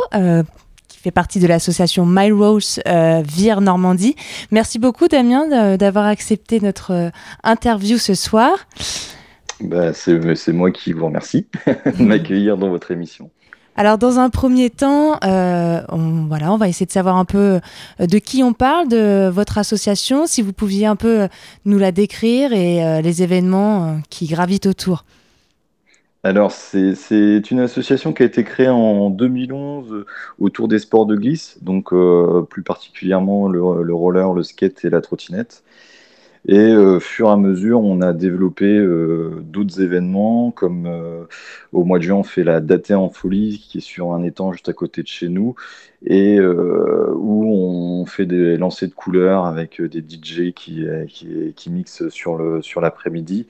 qui fait partie de l'association My Rose Vire Normandie. Merci beaucoup Damien d'avoir accepté notre interview ce soir. Bah, c'est moi qui vous remercie de m'accueillir dans votre émission. Alors dans un premier temps, euh, on, voilà, on va essayer de savoir un peu euh, de qui on parle, de votre association, si vous pouviez un peu euh, nous la décrire et les événements qui gravitent autour. Alors c'est une association qui a été créée en 2011 autour des sports de glisse, donc plus particulièrement le, le, roller, le skate et la trottinette. Et euh, fur et à mesure, on a développé euh, d'autres événements, comme euh, au mois de juin, on fait la Daté en folie, qui est sur un étang juste à côté de chez nous, et où on fait des lancers de couleurs avec des DJ qui, mixent sur l'après-midi.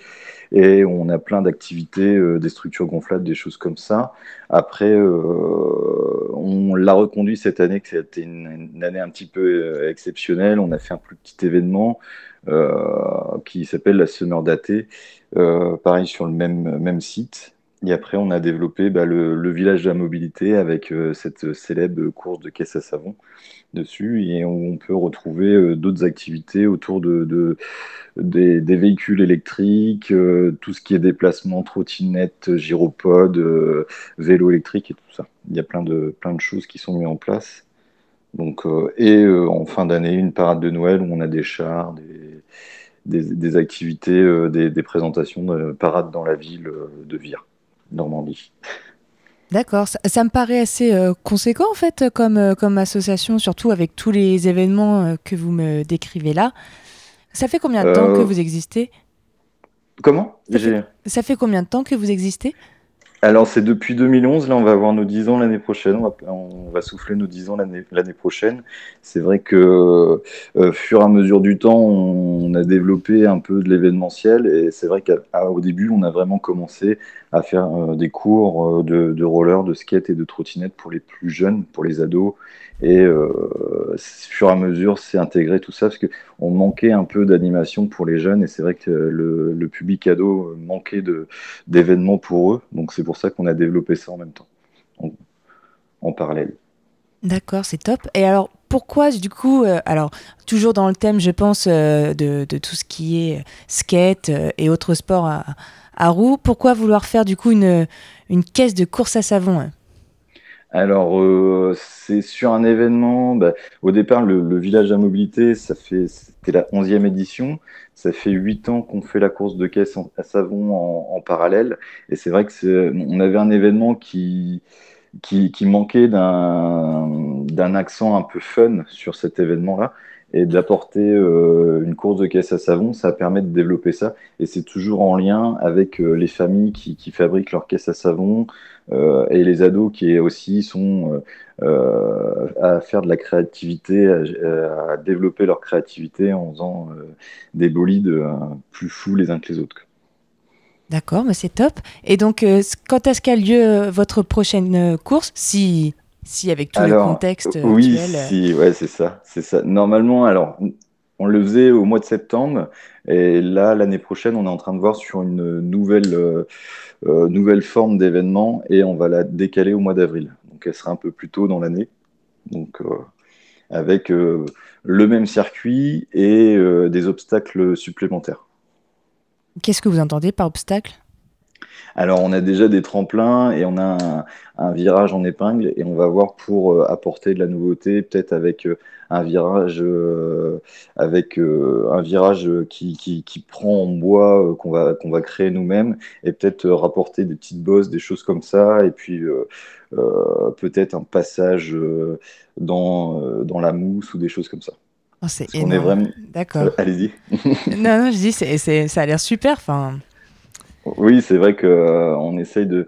Et on a plein d'activités, des structures gonflables, des choses comme ça. Après, on l'a reconduit cette année, que c'était une, une, année un petit peu exceptionnelle. On a fait un plus petit événement. Euh, qui s'appelle la Summer Datée, euh, pareil sur le même, même site. Et après, on a développé bah, le, village de la mobilité avec euh, cette célèbre course de caisse à savon dessus et on, peut retrouver d'autres activités autour de, des, véhicules électriques, tout ce qui est déplacement, trottinette, gyropode, vélo électrique et tout ça. Il y a plein de, plein de choses qui sont mises en place. Donc, et en fin d'année, une parade de Noël où on a des chars, des, des, activités, euh, des, présentations de parades dans la ville euh, de Vire, Normandie. D'accord, ça, me paraît assez euh, conséquent en fait comme, comme association, surtout avec tous les événements que vous me décrivez là. Ça fait combien de temps que vous existez? Comment? Ça fait, combien de temps que vous existez? Alors c'est depuis 2011, là on va avoir nos 10 ans l'année prochaine, on va, souffler nos 10 ans l'année prochaine. C'est vrai que euh, fur et à mesure du temps, on, a développé un peu de l'événementiel et c'est vrai qu'au début, on a vraiment commencé à faire euh, des cours euh, de, de, roller, de skate et de trottinette pour les plus jeunes, pour les ados et euh, fur et à mesure, c'est intégré tout ça parce qu'on manquait un peu d'animation pour les jeunes et c'est vrai que le, public ado manquait d'événements pour eux. Donc c'est pour ça qu'on a développé ça en même temps, en, parallèle. D'accord, c'est top. Et alors, pourquoi du coup, euh, alors toujours dans le thème, je pense, de, tout ce qui est skate et autres sports à, roues, pourquoi vouloir faire du coup une, une caisse de course à savon hein? Alors, euh, c'est sur un événement. Bah, au départ, le, village à mobilité, ça fait, c'était la 11e édition. Ça fait 8 ans qu'on fait la course de caisse à savon en, parallèle. Et c'est vrai que on avait un événement qui, qui, qui manquait d'un accent un peu fun sur cet événement-là et d'apporter euh, une course de caisse à savon, ça permet de développer ça. Et c'est toujours en lien avec euh, les familles qui, fabriquent leurs caisses à savon euh, et les ados qui aussi sont à faire de la créativité, à, développer leur créativité en faisant des bolides plus fous les uns que les autres. D'accord, mais c'est top. Et donc, quand est-ce qu'a lieu votre prochaine course Si si avec tout le contexte oui, actuel. Euh, si, ouais, c'est ça, c'est ça. Normalement, alors, on le faisait au mois de septembre, et là, l'année prochaine, on est en train de voir sur une nouvelle, euh, euh, nouvelle forme d'événement, et on va la décaler au mois d'avril. Donc, elle sera un peu plus tôt dans l'année. Donc, avec le même circuit et des obstacles supplémentaires. Qu'est-ce que vous entendez par obstacle? Alors, on a déjà des tremplins et on a un, virage en épingle et on va voir pour euh, apporter de la nouveauté, peut-être avec euh, un virage, euh, avec un virage qui, qui, prend en bois qu'on va, qu'on va créer nous-mêmes et peut-être rapporter des petites bosses, des choses comme ça et puis peut-être un passage dans, dans la mousse ou des choses comme ça. Oh, c'est énorme. Vraiment... D'accord. Allez-y. non, non, je dis, c'est, ça a l'air super. Enfin, oui, c'est vrai qu'on euh, essaye de,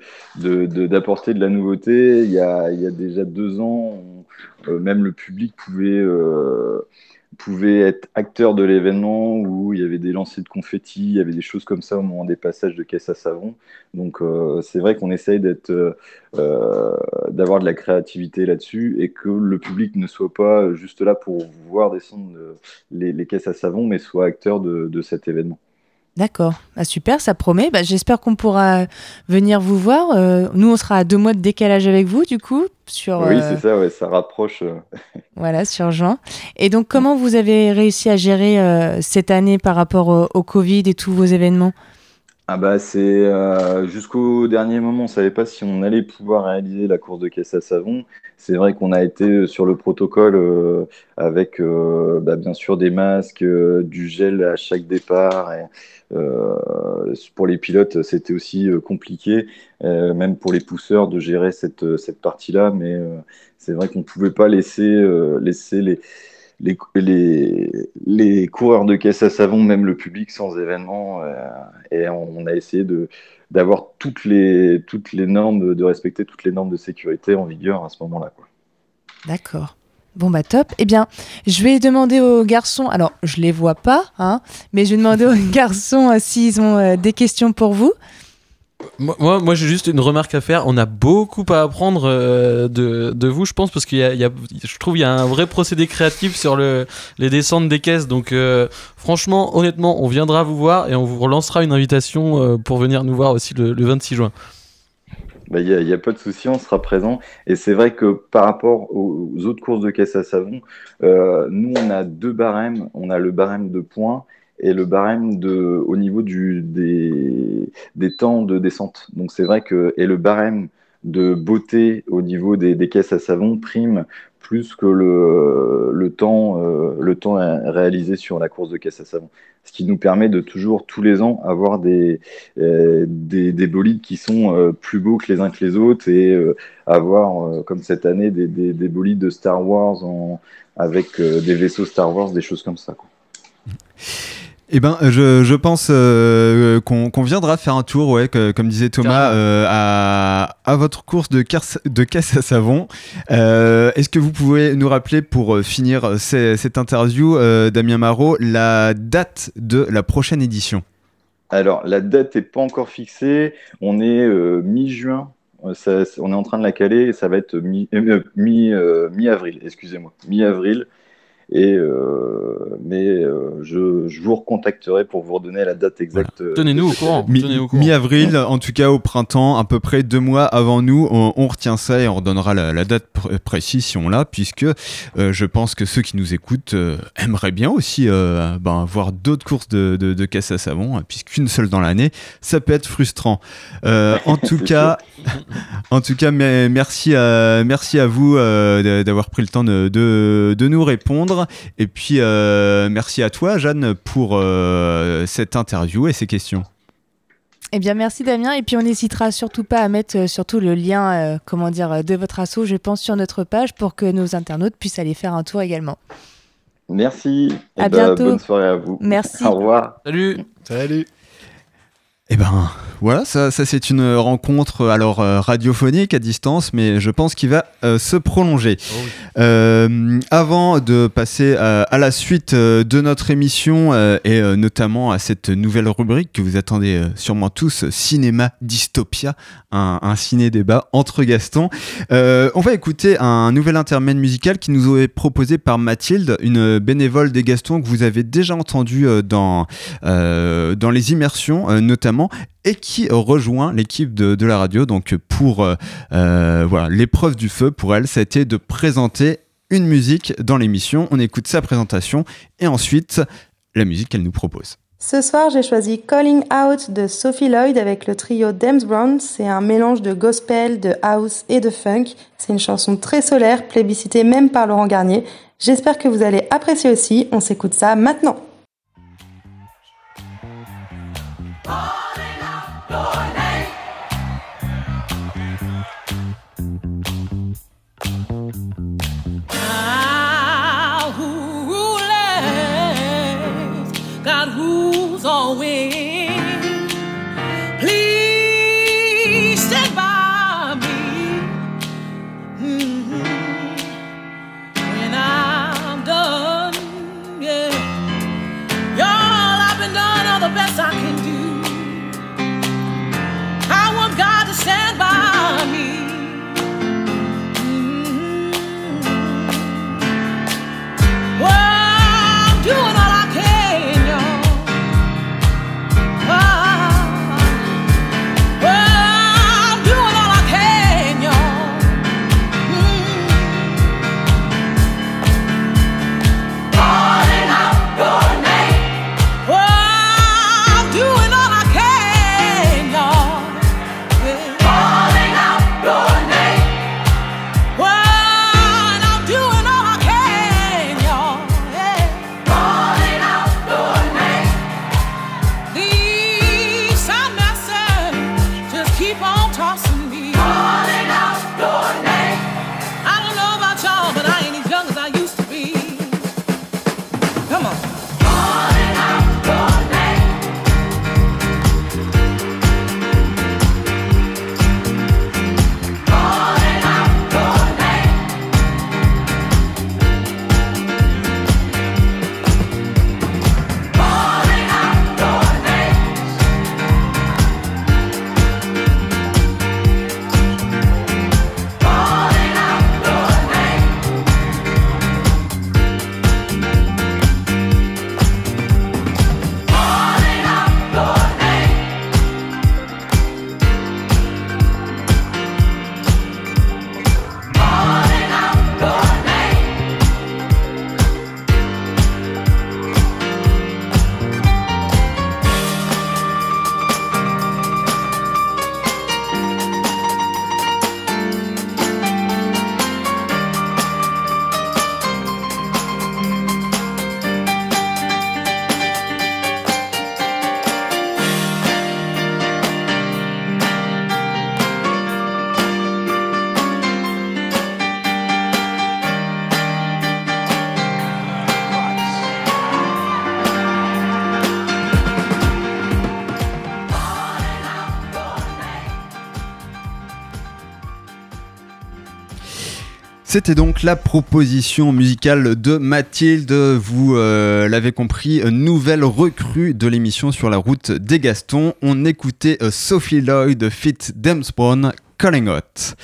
d'apporter de, la nouveauté. Il y a, déjà deux ans, euh, même le public pouvait, euh, pouvait être acteur de l'événement où il y avait des lancers de confettis, il y avait des choses comme ça au moment des passages de caisse à savon. Donc c'est vrai qu'on essaye d'être, d'avoir de la créativité là-dessus et que le public ne soit pas juste là pour voir descendre les, caisses à savon, mais soit acteur de, de cet événement. D'accord, ah, super, ça promet. Bah, j'espère qu'on pourra venir vous voir. Euh, nous, on sera à deux mois de décalage avec vous, du coup. Sur, oui, euh, c'est ça, ouais, ça rapproche. Euh. voilà, sur juin. Et donc, comment vous avez réussi à gérer cette année par rapport au, Covid et tous vos événements? Ah bah c'est jusqu'au dernier moment, on savait pas si on allait pouvoir réaliser la course de caisse à savon. C'est vrai qu'on a été sur le protocole avec bah, bien sûr des masques, du gel à chaque départ et, pour les pilotes, c'était aussi euh, compliqué, euh, même pour les pousseurs, de gérer cette, cette partie-là. Mais c'est vrai qu'on ne pouvait pas laisser, laisser les, les, les, les, coureurs de caisse à savon, même le public, sans événement. et on, a essayé de d'avoir toutes les, toutes les normes, de respecter toutes les normes de sécurité en vigueur à ce moment-là. D'accord. Bon bah top. Eh bien, je vais demander aux garçons, alors je les vois pas, hein, mais je vais demander aux garçons euh, s'ils ont euh, des questions pour vous. Moi, moi j'ai juste une remarque à faire. On a beaucoup à apprendre euh, de, de, vous, je pense, parce qu'il y, y, a, je trouve, il y a un vrai procédé créatif sur le, les descentes des caisses. Donc, franchement, honnêtement, on viendra vous voir et on vous relancera une invitation pour venir nous voir aussi le 26 juin. Bah, il n'y a, pas de souci, on sera présent. Et c'est vrai que par rapport aux, autres courses de caisse à savon, euh, nous, on a deux barèmes. On a le barème de points et le barème de, au niveau du, des, des temps de descente. Donc c'est vrai que, et le barème de beauté au niveau des, caisses à savon prime plus que le, temps, euh, le temps réalisé sur la course de caisse à savon. Ce qui nous permet de toujours, tous les ans, avoir des, euh, des, des, bolides qui sont euh, plus beaux que les uns que les autres et avoir, comme cette année, des, des, des, bolides de Star Wars avec des vaisseaux Star Wars, des choses comme ça. Eh ben, je, je pense euh, qu'on viendra faire un tour, ouais, comme disait Thomas, euh, à, à, votre course de, de caisse à savon. Euh, Est-ce que vous pouvez nous rappeler, pour euh, finir cette interview, euh, Damien Marot, la date de la prochaine édition? Alors, la date n'est pas encore fixée. On est mi-juin. on est en train de la caler et ça va être mi-avril, mi, mi excusez-moi, mi-avril. Et euh, mais euh, je, je, vous recontacterai pour vous redonner la date exacte. Euh, Tenez-nous au courant. Mi-avril, en tout cas au printemps, à peu près deux mois avant nous, on, retient ça et on redonnera la, la date précise si on l'a, puisque je pense que ceux qui nous écoutent aimeraient bien aussi ben, voir d'autres courses de, de, de, caisse à savon, hein, puisqu'une seule dans l'année, ça peut être frustrant. en tout cas, en tout cas, mais merci à, merci à vous d'avoir pris le temps de, de, de nous répondre. Et puis, euh, merci à toi, Jeanne, pour euh, cette interview et ces questions. Eh bien, merci Damien. Et puis, on n'hésitera surtout pas à mettre euh, surtout le lien, comment dire, de votre assaut, je pense, sur notre page pour que nos internautes puissent aller faire un tour également. Merci. À eh ben, bientôt. bonne soirée à vous. Merci. Au revoir. Salut. Salut. Eh ben voilà, ça, ça c'est une rencontre alors euh, radiophonique à distance, mais je pense qu'il va euh, se prolonger. Oh euh, avant de passer à la suite de notre émission et notamment à cette nouvelle rubrique que vous attendez sûrement tous, Cinéma Dystopia, un, un ciné-débat entre Gaston, on va écouter un nouvel intermède musical qui nous est proposé par Mathilde, une bénévole des Gastons que vous avez déjà entendu dans, dans les immersions notamment et qui rejoint l'équipe de, la radio. Donc pour euh, euh, voilà l'épreuve du feu pour elle, ça a été de présenter une musique dans l'émission. On écoute sa présentation et ensuite la musique qu'elle nous propose. Ce soir, j'ai choisi Calling Out de Sophie Lloyd avec le trio Dems Brown. C'est un mélange de gospel, de house et de funk. C'est une chanson très solaire, plébiscitée même par Laurent Garnier. J'espère que vous allez apprécier aussi. On s'écoute ça maintenant. Lord. C'était donc la proposition musicale de Mathilde. Vous euh, l'avez compris, nouvelle recrue de l'émission sur la route des Gastons. On écoutait euh, Sophie Lloyd Fit Demspawn Calling Out.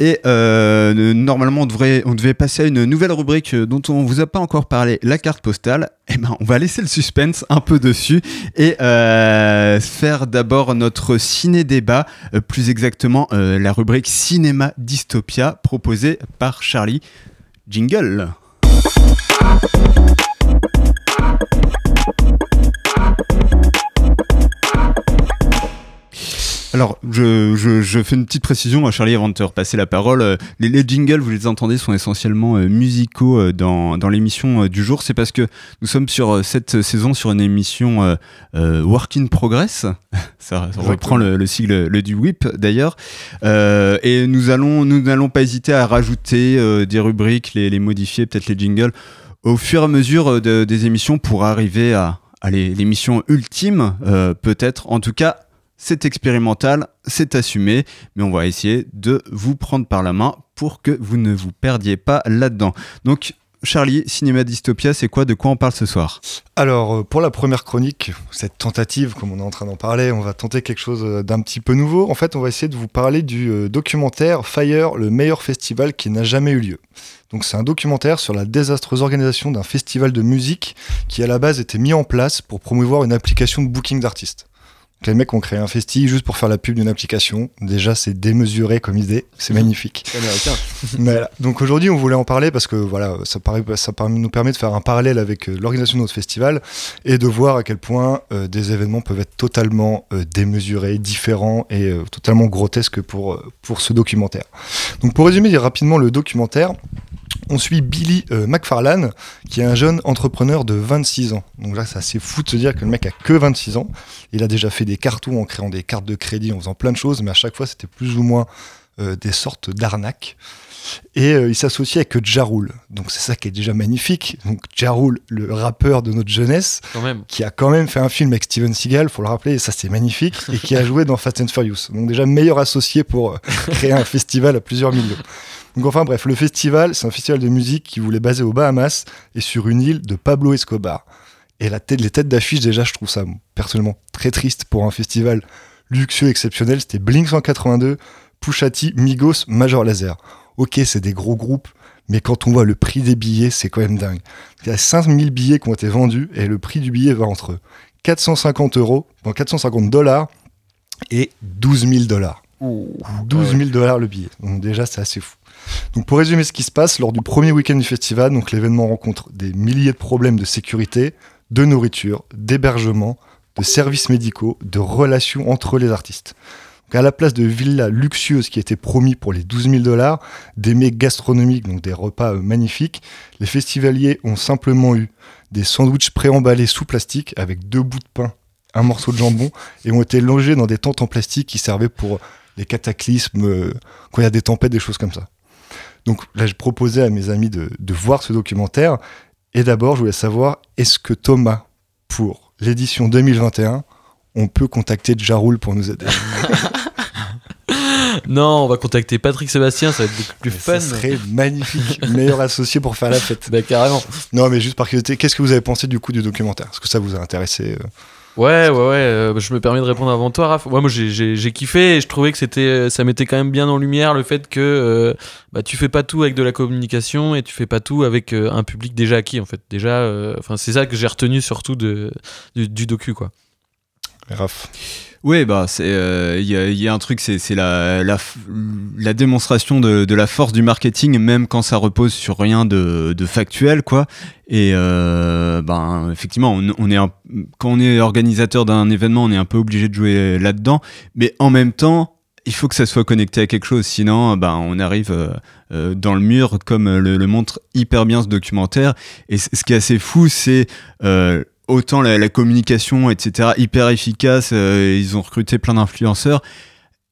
Et euh, normalement, on, devrait, on devait passer à une nouvelle rubrique dont on vous a pas encore parlé, la carte postale. Eh ben, on va laisser le suspense un peu dessus et euh, faire d'abord notre ciné-débat, euh, plus exactement la rubrique Cinéma Dystopia proposée par Charlie. Jingle. Alors, je, fais une petite précision à Charlie avant de te repasser la parole. Euh, les, jingles, vous les entendez, sont essentiellement euh, musicaux euh, dans, l'émission du jour. C'est parce que nous sommes sur cette saison sur une émission Work in Progress. ça, reprend le, sigle le du WIP d'ailleurs. et nous allons, nous n'allons pas hésiter à rajouter des rubriques, les, modifier, peut-être les jingles, au fur et à mesure des émissions pour arriver à, à l'émission ultime, peut-être. En tout cas, c'est expérimental, c'est assumé, mais on va essayer de vous prendre par la main pour que vous ne vous perdiez pas là-dedans. Donc, Charlie, Cinéma Dystopia, c'est quoi De quoi on parle ce soir? Alors, euh, pour la première chronique, cette tentative, comme on est en train d'en parler, on va tenter quelque chose euh, d'un petit peu nouveau. En fait, on va essayer de vous parler du euh, documentaire Fire, le meilleur festival qui n'a jamais eu lieu. Donc, c'est un documentaire sur la désastreuse organisation d'un festival de musique qui, à la base, était mis en place pour promouvoir une application de booking d'artistes. Les mecs ont créé un festi juste pour faire la pub d'une application. Déjà, c'est démesuré comme idée. C'est magnifique. voilà. Donc aujourd'hui, on voulait en parler parce que voilà, ça, paraît, ça nous permet de faire un parallèle avec euh, l'organisation de notre festival et de voir à quel point euh, des événements peuvent être totalement euh, démesurés, différents et totalement grotesques pour, pour ce documentaire. Donc pour résumer rapidement le documentaire, on suit Billy euh, McFarlane, qui est un jeune entrepreneur de 26 ans. Donc là, c'est assez fou de se dire que le mec a que 26 ans. Il a déjà fait des cartons en créant des cartes de crédit, en faisant plein de choses, mais à chaque fois, c'était plus ou moins euh, des sortes d'arnaques. Et euh, il s'associe avec Jarul. Donc c'est ça qui est déjà magnifique. Donc Jarul, le rappeur de notre jeunesse, qui a quand même fait un film avec Steven Seagal, faut le rappeler, et ça c'est magnifique, et qui a joué dans Fast and Furious. Donc déjà meilleur associé pour créer un festival à plusieurs millions. Donc enfin bref, le festival, c'est un festival de musique qui voulait baser aux Bahamas et sur une île de Pablo Escobar. Et la tête, les têtes d'affiche, déjà, je trouve ça personnellement très triste pour un festival luxueux, exceptionnel. C'était Blink 182, Pushati, Migos, Major Laser. Ok, c'est des gros groupes, mais quand on voit le prix des billets, c'est quand même dingue. Il y a 5000 billets qui ont été vendus et le prix du billet va entre 450 euros, 450 dollars et 12 000 dollars. 12 000 dollars le billet. Donc déjà, c'est assez fou. Pour résumer ce qui se passe, lors du premier week-end du festival, l'événement rencontre des milliers de problèmes de sécurité, de nourriture, d'hébergement, de services médicaux, de relations entre les artistes. Donc à la place de villas luxueuses qui étaient promis pour les 12 000 dollars, des mets gastronomiques, donc des repas euh, magnifiques, les festivaliers ont simplement eu des sandwichs préemballés sous plastique avec deux bouts de pain, un morceau de jambon, et ont été logés dans des tentes en plastique qui servaient pour les cataclysmes, euh, quand il y a des tempêtes, des choses comme ça. Donc là, je proposais à mes amis de, voir ce documentaire. Et d'abord, je voulais savoir, est-ce que Thomas, pour l'édition 2021, on peut contacter Jaroul pour nous aider? Non, on va contacter Patrick Sébastien, ça va être beaucoup plus fun. Ça serait magnifique, meilleur associé pour faire la fête. Bah, carrément. Non, mais juste par curiosité, qu'est-ce que vous avez pensé du coup du documentaire? Est-ce que ça vous a intéressé euh Ouais, ouais, ouais. Euh, je me permets de répondre avant toi, Raph. moi, j'ai kiffé et je trouvais que c'était, euh, ça mettait quand même bien en lumière le fait que euh, bah, tu fais pas tout avec de la communication et tu fais pas tout avec un public déjà acquis, en fait. Déjà, enfin, c'est ça que j'ai retenu surtout de, du, du docu, quoi. Raph. Oui, bah, il euh, y, a un truc, c'est, la, la, démonstration de, la force du marketing, même quand ça repose sur rien de, factuel, quoi. Et euh, ben, effectivement, on, est quand on est organisateur d'un événement, on est un peu obligé de jouer là-dedans, mais en même temps, il faut que ça soit connecté à quelque chose, sinon ben, on arrive euh, dans le mur, comme le, montre hyper bien ce documentaire. Et ce qui est assez fou, c'est autant la, communication, etc., hyper efficace. Euh, ils ont recruté plein d'influenceurs.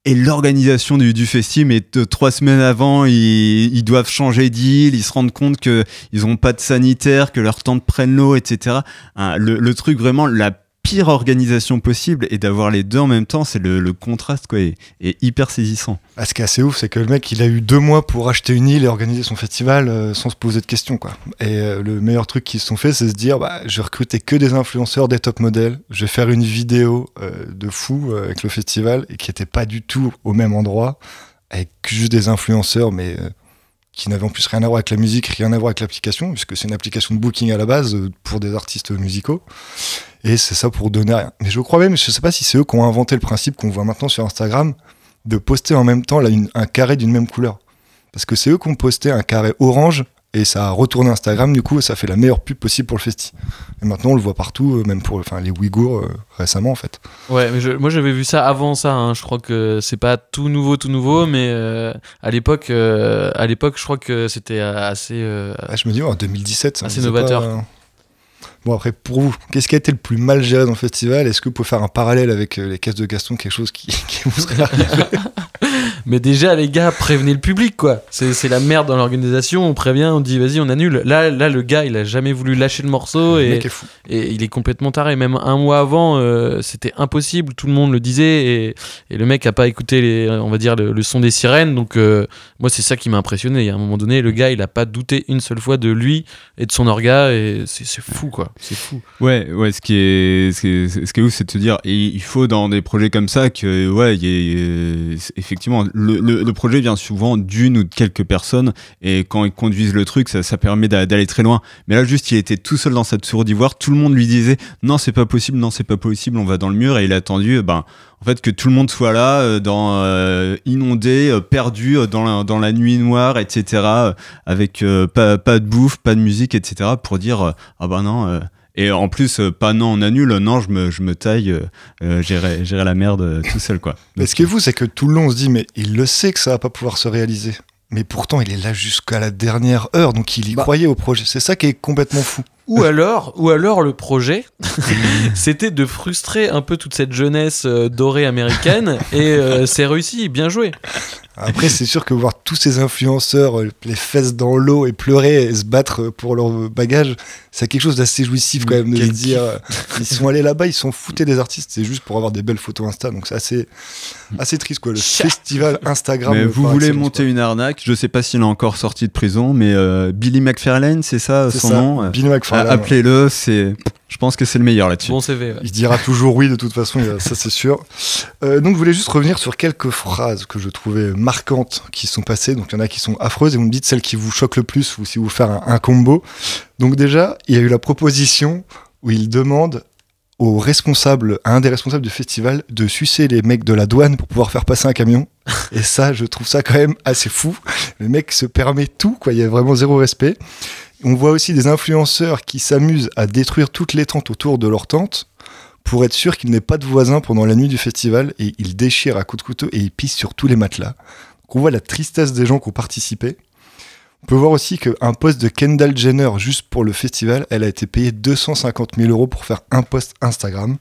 Et l'organisation du, festival, mais trois semaines avant, ils, doivent changer d'île, ils se rendent compte qu'ils n'ont pas de sanitaire, que leur tente prenne l'eau, etc. Hein, le, truc vraiment, la pire organisation possible et d'avoir les deux en même temps, c'est le, contraste quoi, est, hyper saisissant. Ah, ce qui est assez ouf, c'est que le mec, il a eu deux mois pour acheter une île et organiser son festival euh, sans se poser de questions. Et euh, le meilleur truc qu'ils se sont fait, c'est se dire, bah, je vais recruter que des influenceurs, des top modèles, je vais faire une vidéo euh, de fou avec le festival et qui n'était pas du tout au même endroit, avec juste des influenceurs, mais qui n'avait en plus rien à voir avec la musique, rien à voir avec l'application, puisque c'est une application de booking à la base euh, pour des artistes musicaux. Et c'est ça pour donner rien. Mais je crois même, je sais pas si c'est eux qui ont inventé le principe qu'on voit maintenant sur Instagram, de poster en même temps un carré d'une même couleur. Parce que c'est eux qui ont posté un carré orange et ça a retourné Instagram du coup et ça fait la meilleure pub possible pour le festi. Et maintenant on le voit partout, euh, même pour enfin, les Ouïghours euh, récemment en fait. Ouais, mais moi j'avais vu ça avant ça. Hein. Je crois que c'est pas tout nouveau, tout nouveau, mais euh, à l'époque, à l'époque, je crois que c'était assez. Ah, je me dis en 2017, assez novateur. Bon après pour vous, qu'est-ce qui a été le plus mal géré dans le festival? Est-ce que vous pouvez faire un parallèle avec les caisses de Gaston, quelque chose qui, qui vous serait arrivé? Mais déjà, les gars, prévenez le public, quoi. C'est la merde dans l'organisation. On prévient, on dit, vas-y, on annule. Là, là, le gars, il a jamais voulu lâcher le morceau et, et il est complètement taré. Même un mois avant, euh, c'était impossible. Tout le monde le disait et, et, le mec a pas écouté, les, on va dire, le, son des sirènes. Donc, euh, moi, c'est ça qui m'a impressionné. Et à un moment donné, le gars, il a pas douté une seule fois de lui et de son orga. Et c'est fou, quoi. C'est fou. Ouais, ouais. Ce qui est, ce qui ce qui est ouf, c'est de se dire, il faut dans des projets comme ça que, ouais, effectivement, le, projet vient souvent d'une ou de quelques personnes, et quand ils conduisent le truc, ça, permet d'aller très loin. Mais là, juste, il était tout seul dans cette tour d'ivoire, tout le monde lui disait non, c'est pas possible, non, c'est pas possible, on va dans le mur, et il a attendu, ben, en fait, que tout le monde soit là, euh, euh, inondé, euh, perdu dans la, dans la nuit noire, etc., avec pas, pas de bouffe, pas de musique, etc., pour dire ah ben non et en plus, euh, pas non, on annule, non, je me, je me taille, euh, euh gérer, la merde euh, tout seul, quoi. Mais ce qui est fou, c'est que tout le long, on se dit, mais il le sait que ça va pas pouvoir se réaliser. Mais pourtant, il est là jusqu'à la dernière heure, donc il y bah. croyait au projet. C'est ça qui est complètement fou. Ou alors, ou alors le projet, c'était de frustrer un peu toute cette jeunesse dorée américaine, et c'est réussi, bien joué. Après, c'est sûr que voir tous ces influenceurs, euh, les fesses dans l'eau et pleurer et se battre pour leur bagage, c'est quelque chose d'assez jouissif quand même de se dire. Euh, ils sont allés là-bas, ils sont foutés des artistes, c'est juste pour avoir des belles photos Insta. Donc c'est assez, assez triste quoi. Le festival Instagram. Mais vous voulez monter une arnaque Je sais pas s'il est encore sorti de prison, mais euh, Billy McFarlane, c'est ça son nom? Billy McFarlane. Appelez-le, c'est. Je pense que c'est le meilleur là-dessus. Bon CV. Il dira toujours oui de toute façon, ça c'est sûr. Euh, donc je voulais juste revenir sur quelques phrases que je trouvais marquantes qui sont passées. Donc il y en a qui sont affreuses et vous me dites celles qui vous choquent le plus ou si vous faire un, combo. Donc déjà, il y a eu la proposition où il demande au responsable, à un des responsables du festival, de sucer les mecs de la douane pour pouvoir faire passer un camion. Et ça, je trouve ça quand même assez fou. Le mec se permet tout, quoi. Il y a vraiment zéro respect. On voit aussi des influenceurs qui s'amusent à détruire toutes les tentes autour de leur tente pour être sûr qu'il n'y ait pas de voisins pendant la nuit du festival et ils déchirent à coups de couteau et ils pissent sur tous les matelas. on voit la tristesse des gens qui ont participé. On peut voir aussi qu'un poste de Kendall Jenner juste pour le festival, elle a été payée 250 000 euros pour faire un post Instagram.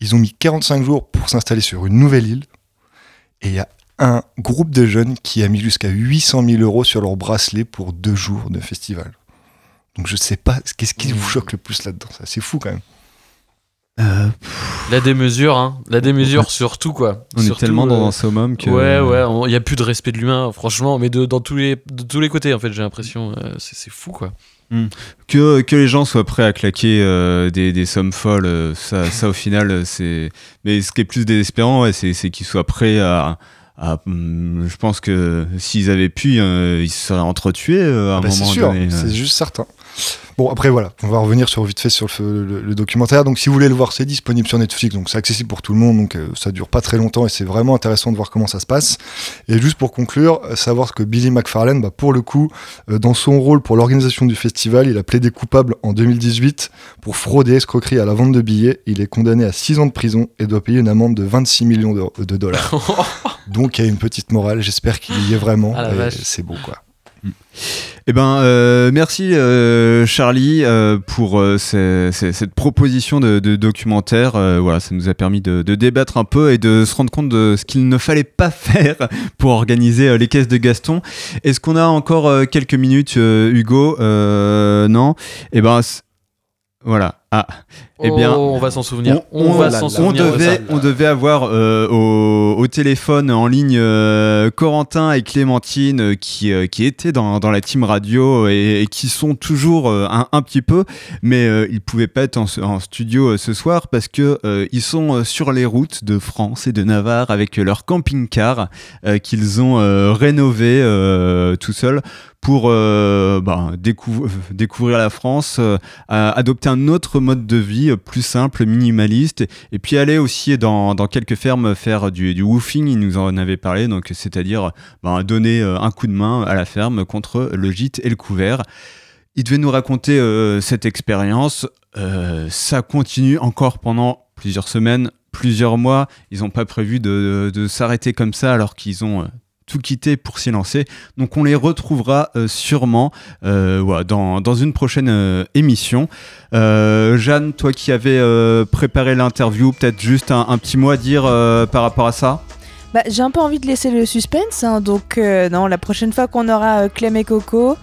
Ils ont mis 45 jours pour s'installer sur une nouvelle île. Et il y a un groupe de jeunes qui a mis jusqu'à 800 000 euros sur leur bracelet pour deux jours de festival. Donc je sais pas, qu'est-ce qui vous choque le plus là-dedans C'est fou quand même. Euh, la démesure, hein. La démesure surtout quoi. On est tellement dans un summum que. Ouais, ouais, il n'y a plus de respect de l'humain, franchement, mais de, dans tous les, de tous les côtés en fait, j'ai l'impression. Euh, c'est fou quoi. Hmm. Que, que, les gens soient prêts à claquer euh, des, des, sommes folles, ça, ça au final, c'est. Mais ce qui est plus désespérant, c'est qu'ils soient prêts à, ah, hmm, je pense que s'ils avaient pu, euh, ils se seraient entretués euh, à un bah, moment donné. C'est juste certain. Bon, après, voilà, on va revenir sur vite fait sur le, documentaire. Donc, si vous voulez le voir, c'est disponible sur Netflix, donc c'est accessible pour tout le monde, donc euh, ça dure pas très longtemps et c'est vraiment intéressant de voir comment ça se passe. Et juste pour conclure, euh, savoir que Billy McFarlane, bah, pour le coup, euh, dans son rôle pour l'organisation du festival, il a plaidé coupable en 2018 pour fraude et escroquerie à la vente de billets. Il est condamné à 6 ans de prison et doit payer une amende de 26 millions de, dollars. donc, il y a une petite morale, j'espère qu'il y est vraiment. Ah c'est beau, quoi. Eh ben, euh, merci euh, Charlie euh, pour cette proposition de, documentaire. voilà, ça nous a permis de, débattre un peu et de se rendre compte de ce qu'il ne fallait pas faire pour organiser les caisses de Gaston. Est-ce qu'on a encore quelques minutes, Hugo? Non? Eh ben, voilà. Ah, eh bien, oh, on va s'en souvenir. On, va s'en souvenir. Devait, on devait avoir euh, au, téléphone en ligne euh, Corentin et Clémentine euh, qui, qui étaient dans, dans, la team radio et, qui sont toujours un, un, petit peu, mais ils pouvaient pas être en, studio ce soir parce que ils sont sur les routes de France et de Navarre avec leur camping-car qu'ils ont rénové tout seuls pour bah, découvrir la France, adopter un autre mode de vie plus simple, minimaliste, et puis aller aussi dans, quelques fermes faire du, du, woofing, il nous en avait parlé, donc c'est-à-dire ben, donner euh, un coup de main à la ferme contre le gîte et le couvert. Il devait nous raconter euh, cette expérience. Euh, ça continue encore pendant plusieurs semaines, plusieurs mois. Ils n'ont pas prévu de, de s'arrêter comme ça alors qu'ils ont tout quitter pour s'y lancer. Donc on les retrouvera euh, sûrement euh, dans, dans, une prochaine euh, émission. Jeanne, toi qui avais préparé l'interview, peut-être juste un, petit mot à dire par rapport à ça? Bah, J'ai un peu envie de laisser le suspense. Hein. donc non, la prochaine fois qu'on aura Clem et Coco,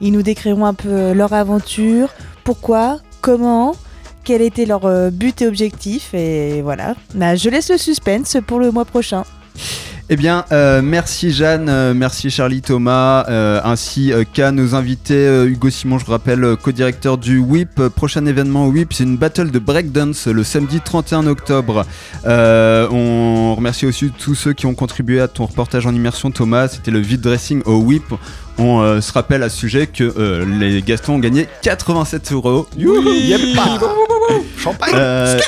ils nous décriront un peu leur aventure, pourquoi, comment quel était leur but et objectif et voilà. Bah, je laisse le suspense pour le mois prochain. Eh bien, euh, merci Jeanne, euh, merci Charlie Thomas, euh, ainsi qu'à nos invités Hugo Simon, je vous rappelle, co-directeur du WIP. Prochain événement WIP, c'est une battle de breakdance le samedi 31 octobre. on remercie aussi tous ceux qui ont contribué à ton reportage en immersion, Thomas. C'était le vide dressing au WIP. On se rappelle à ce sujet que les Gastons ont gagné 87 euros. Champagne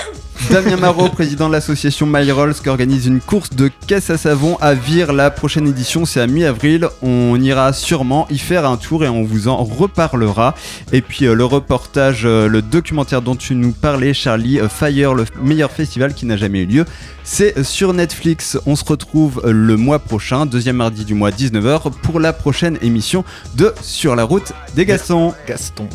Damien Marot, président de l'association My Rolls, qui organise une course de caisse à savon à Vire. La prochaine édition, c'est à mi-avril. On ira sûrement y faire un tour et on vous en reparlera. Et puis euh, le reportage, euh, le documentaire dont tu nous parlais, Charlie, euh, Fire, le meilleur festival qui n'a jamais eu lieu. C'est sur Netflix. On se retrouve le mois prochain, deuxième mardi du mois 19h, pour la prochaine émission de Sur la route des Gastons. Gaston.